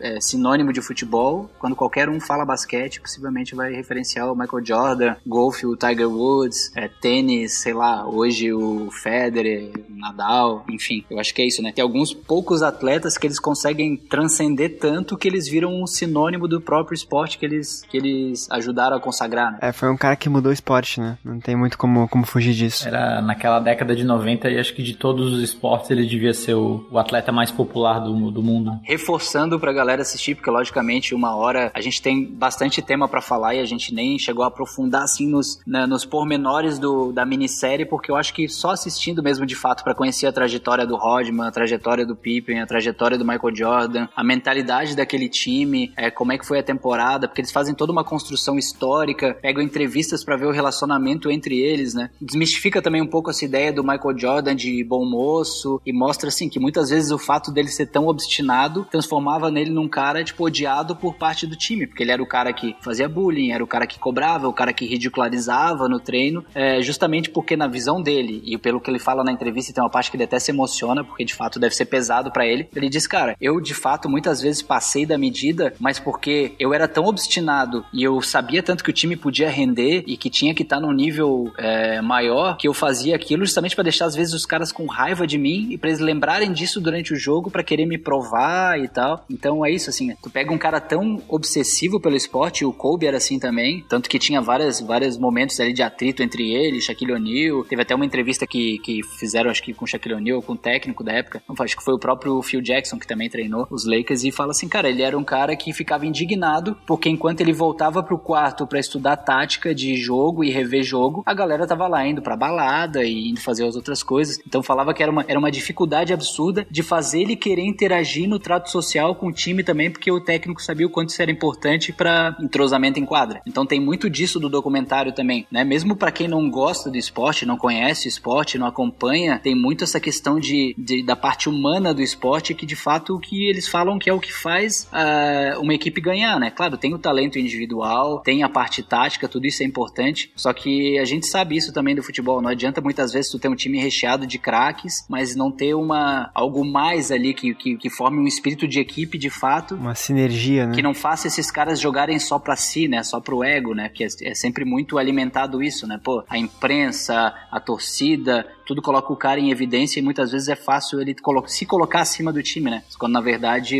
é sinônimo de futebol, quando qualquer um fala basquete, possivelmente vai referenciar o Michael Jordan, golfe, o Tiger Woods, é, tênis, sei lá, hoje o Federer, Nadal, enfim. Eu acho que é isso, né? Tem alguns poucos atletas que eles conseguem transcender tanto que eles viram um sinônimo do próprio esporte que eles, que eles ajudaram a consagrar, né? É, foi um cara que mudou o esporte, né? Não tem muito como, como fugir disso. Era naquela década de 90 e acho que de todos os esportes ele devia ser o, o atleta mais popular do, do mundo. Reforçando pra galera assistir, porque logicamente uma hora a gente tem bastante tema para falar e a gente nem chegou a aprofundar assim nos, né, nos pormenores do, da minissérie, porque eu acho que só assistindo mesmo de fato para conhecer a trajetória do Rodman, a trajetória do Pippen, a trajetória do Michael Jordan, a mentalidade daquele time, é, como é que foi a temporada, porque eles fazem toda uma construção histórica, pegam entrevistas para ver o relacionamento entre eles, né? Desmistifica também um pouco essa ideia do Michael Jordan de bom moço e mostra assim que muitas vezes o fato dele ser tão obstinado transformava nele num cara tipo odiado por parte do time, porque ele era o cara que fazia bullying, era o cara que cobrava, o cara que ridicularizava no treino, é, justamente porque na visão dele e pelo que ele fala na entrevista tem uma parte que ele até se emociona porque de fato deve ser pesado para ele. Ele diz, cara, eu de fato muitas vezes passei da medida, mas porque eu era tão obstinado e eu sabia tanto que o time podia render e que tinha que estar tá num nível é, maior que eu fazia aquilo justamente para deixar às vezes os caras com raiva de mim e para eles lembrarem disso durante o jogo para querer me provar e tal. Então é isso assim, tu pega um cara tão obsessivo pelo esporte, o Kobe era assim também, tanto que tinha várias vários momentos ali de atrito entre ele, Shaquille O'Neal. Teve até uma entrevista que, que fizeram acho que com Shaquille O'Neal, com o técnico da época. Acho que foi o próprio Phil Jackson que também treinou os Lakers e fala assim, cara, ele era um cara que ficava indignado porque enquanto ele voltava pro quarto para estudar tática de jogo e rever jogo, a galera tava lá indo pra balada e indo fazer as outras coisas. Então falava que era uma, era uma dificuldade absurda de fazer ele querer interagir no trato social com o time também, porque o técnico sabia o quanto isso era importante para entrosamento em quadra. Então tem muito disso do documentário também, né? Mesmo para quem não gosta do esporte, não conhece o esporte, não acompanha, tem muito essa questão de, de da parte humana do esporte que de fato o que eles falam que é o que faz uh, uma equipe ganhar, né? Claro, tem o talento individual, tem a parte tática, tudo isso é importante. Só que a gente sabe isso também do futebol. Não adianta muitas vezes tu ter um time recheado de craques, mas não ter uma algo mais ali que, que, que forme um espírito de equipe de fato. Uma sinergia, né? Que não faça esses caras jogarem só pra si, né? Só pro ego, né? Porque é, é sempre muito alimentado isso, né? Pô, a imprensa, a torcida, tudo coloca o cara em evidência e muitas vezes é fácil ele se colocar acima do time, né? Quando na verdade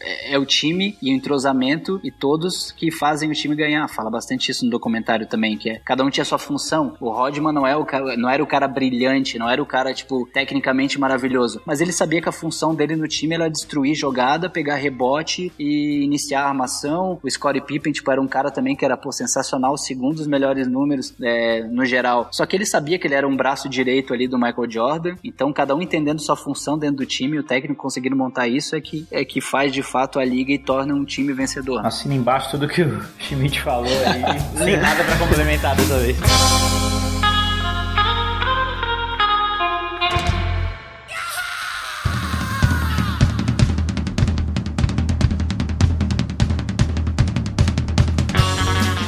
é, é, o time e o entrosamento e todos que fazem o time ganhar. Fala bastante isso no documentário também, que é cada um tinha sua função. O Rodman não, é o cara, não era o cara brilhante, não era o cara, tipo, tecnicamente maravilhoso, mas ele sabia que a função dele no time era destruir jogada, pegar rebote e iniciar a armação. O Scottie Pippen, tipo, era um cara também que era, pô, sensacional, segundo os melhores números é, no geral. Só que ele sabia que ele era um braço direito ali do Michael Jordan. Então, cada um entendendo sua função dentro do time, o técnico conseguindo montar isso é que, é que faz de fato a liga e torna um time vencedor. Assina embaixo tudo que o <laughs> Schmidt falou aí, <laughs> sem nada para complementar dessa vez.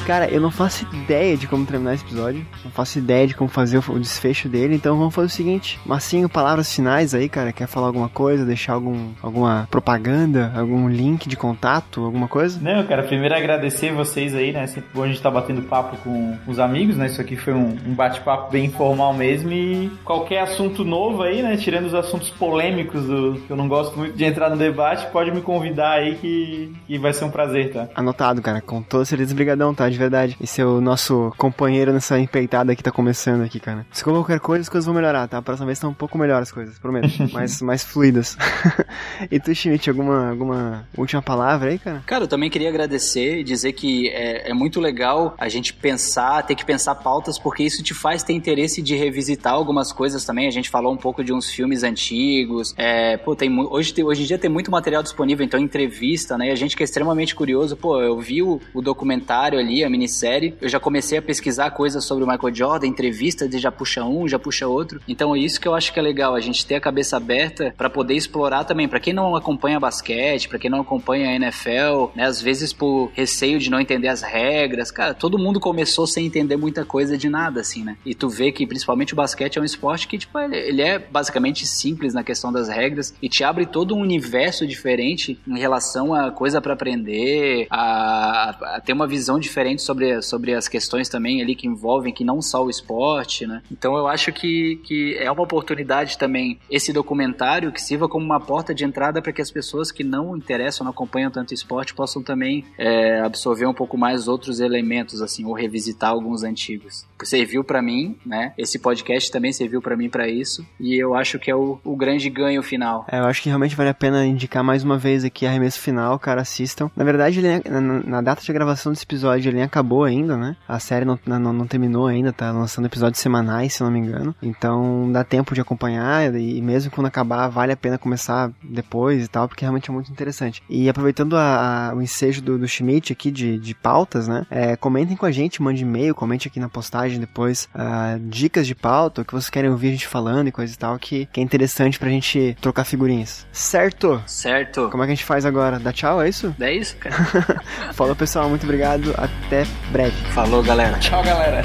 Cara, eu não faço ideia de como terminar esse episódio. Não faço ideia de como fazer o desfecho dele. Então vamos fazer o seguinte: Massinho, palavras finais aí, cara. Quer falar alguma coisa? Deixar algum, alguma propaganda? Algum link de contato? Alguma coisa? Não, cara, primeiro agradecer vocês aí, né? Sempre bom a gente estar tá batendo papo com os amigos, né? Isso aqui foi um, um bate-papo bem informal mesmo. E qualquer assunto novo aí, né? Tirando os assuntos polêmicos do que eu não gosto muito de entrar no debate, pode me convidar aí que, que vai ser um prazer, tá? Anotado, cara. Com toda certeza, brigadão, tá? De verdade. Esse é o nosso companheiro nessa empreitada que tá começando aqui, cara. Se qualquer coisa, as coisas vão melhorar, tá? A próxima vez estão um pouco melhor as coisas, prometo. <laughs> mais, mais fluidas. <laughs> e tu, Schmidt, alguma, alguma última palavra aí, cara? Cara, eu também queria agradecer e dizer que é, é muito legal a gente pensar, ter que pensar pautas, porque isso te faz ter interesse de revisitar algumas coisas também. A gente falou um pouco de uns filmes antigos. É, pô, tem, hoje, hoje em dia tem muito material disponível, então entrevista, né? E a gente que é extremamente curioso, pô, eu vi o, o documentário ali a minissérie, eu já comecei a pesquisar coisas sobre o Michael Jordan, entrevistas, e já puxa um, já puxa outro. Então é isso que eu acho que é legal, a gente ter a cabeça aberta para poder explorar também. Para quem não acompanha basquete, para quem não acompanha a NFL, né, às vezes por receio de não entender as regras, cara, todo mundo começou sem entender muita coisa de nada, assim, né? E tu vê que principalmente o basquete é um esporte que, tipo, ele é basicamente simples na questão das regras e te abre todo um universo diferente em relação a coisa para aprender, a, a, ter uma visão diferente sobre, sobre as questões também ali que envolvem que não só o esporte, né? Então eu acho que, que é uma oportunidade também esse documentário que sirva como uma porta de entrada para que as pessoas que não interessam, não acompanham tanto esporte possam também é, absorver um pouco mais outros elementos, assim, ou revisitar alguns antigos. Serviu para mim, né? Esse podcast também serviu para mim para isso e eu acho que é o, o grande ganho final. É, eu acho que realmente vale a pena indicar mais uma vez aqui arremesso final, cara, assistam. Na verdade, ele, na, na, data de gravação desse episódio, ele nem acabou ainda, né? A série não, não, não, terminou ainda, tá lançando episódios semanais, se não me engano. Então dá tempo de acompanhar e mesmo quando acabar, vale a pena começar depois e tal, porque realmente é muito interessante. E aproveitando a, a, o ensejo do, do Schmidt aqui de, de pautas, né? É, comentem com a gente, mande e-mail, comente aqui na postagem depois uh, dicas de pauta, o que vocês querem ouvir a gente falando e coisa e tal, que, que é interessante pra gente trocar figurinhas. Certo? Certo. Como é que a gente faz agora? Dá tchau, é isso? É isso, cara. <laughs> Falou, pessoal. Muito obrigado. Até breve. Falou, galera. Tchau, galera.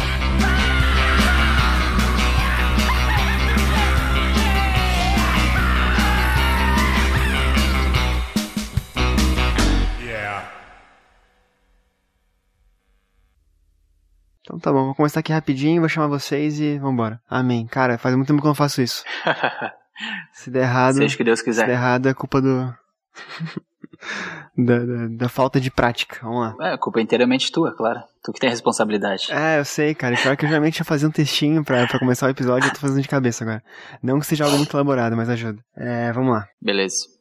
Então tá bom, vou começar aqui rapidinho, vou chamar vocês e vambora. Amém. Cara, faz muito tempo que eu não faço isso. <laughs> se der errado. Seja que Deus quiser. Se der errado é culpa do. <laughs> <laughs> da, da, da, falta de prática. Vamos lá. É, a culpa é inteiramente tua, claro. Tu que tem a responsabilidade. É, eu sei, cara. E pior que eu geralmente ia fazer um textinho pra, pra começar o episódio, eu tô fazendo de cabeça agora. Não que seja algo muito elaborado, mas ajuda. É, vamos lá. Beleza.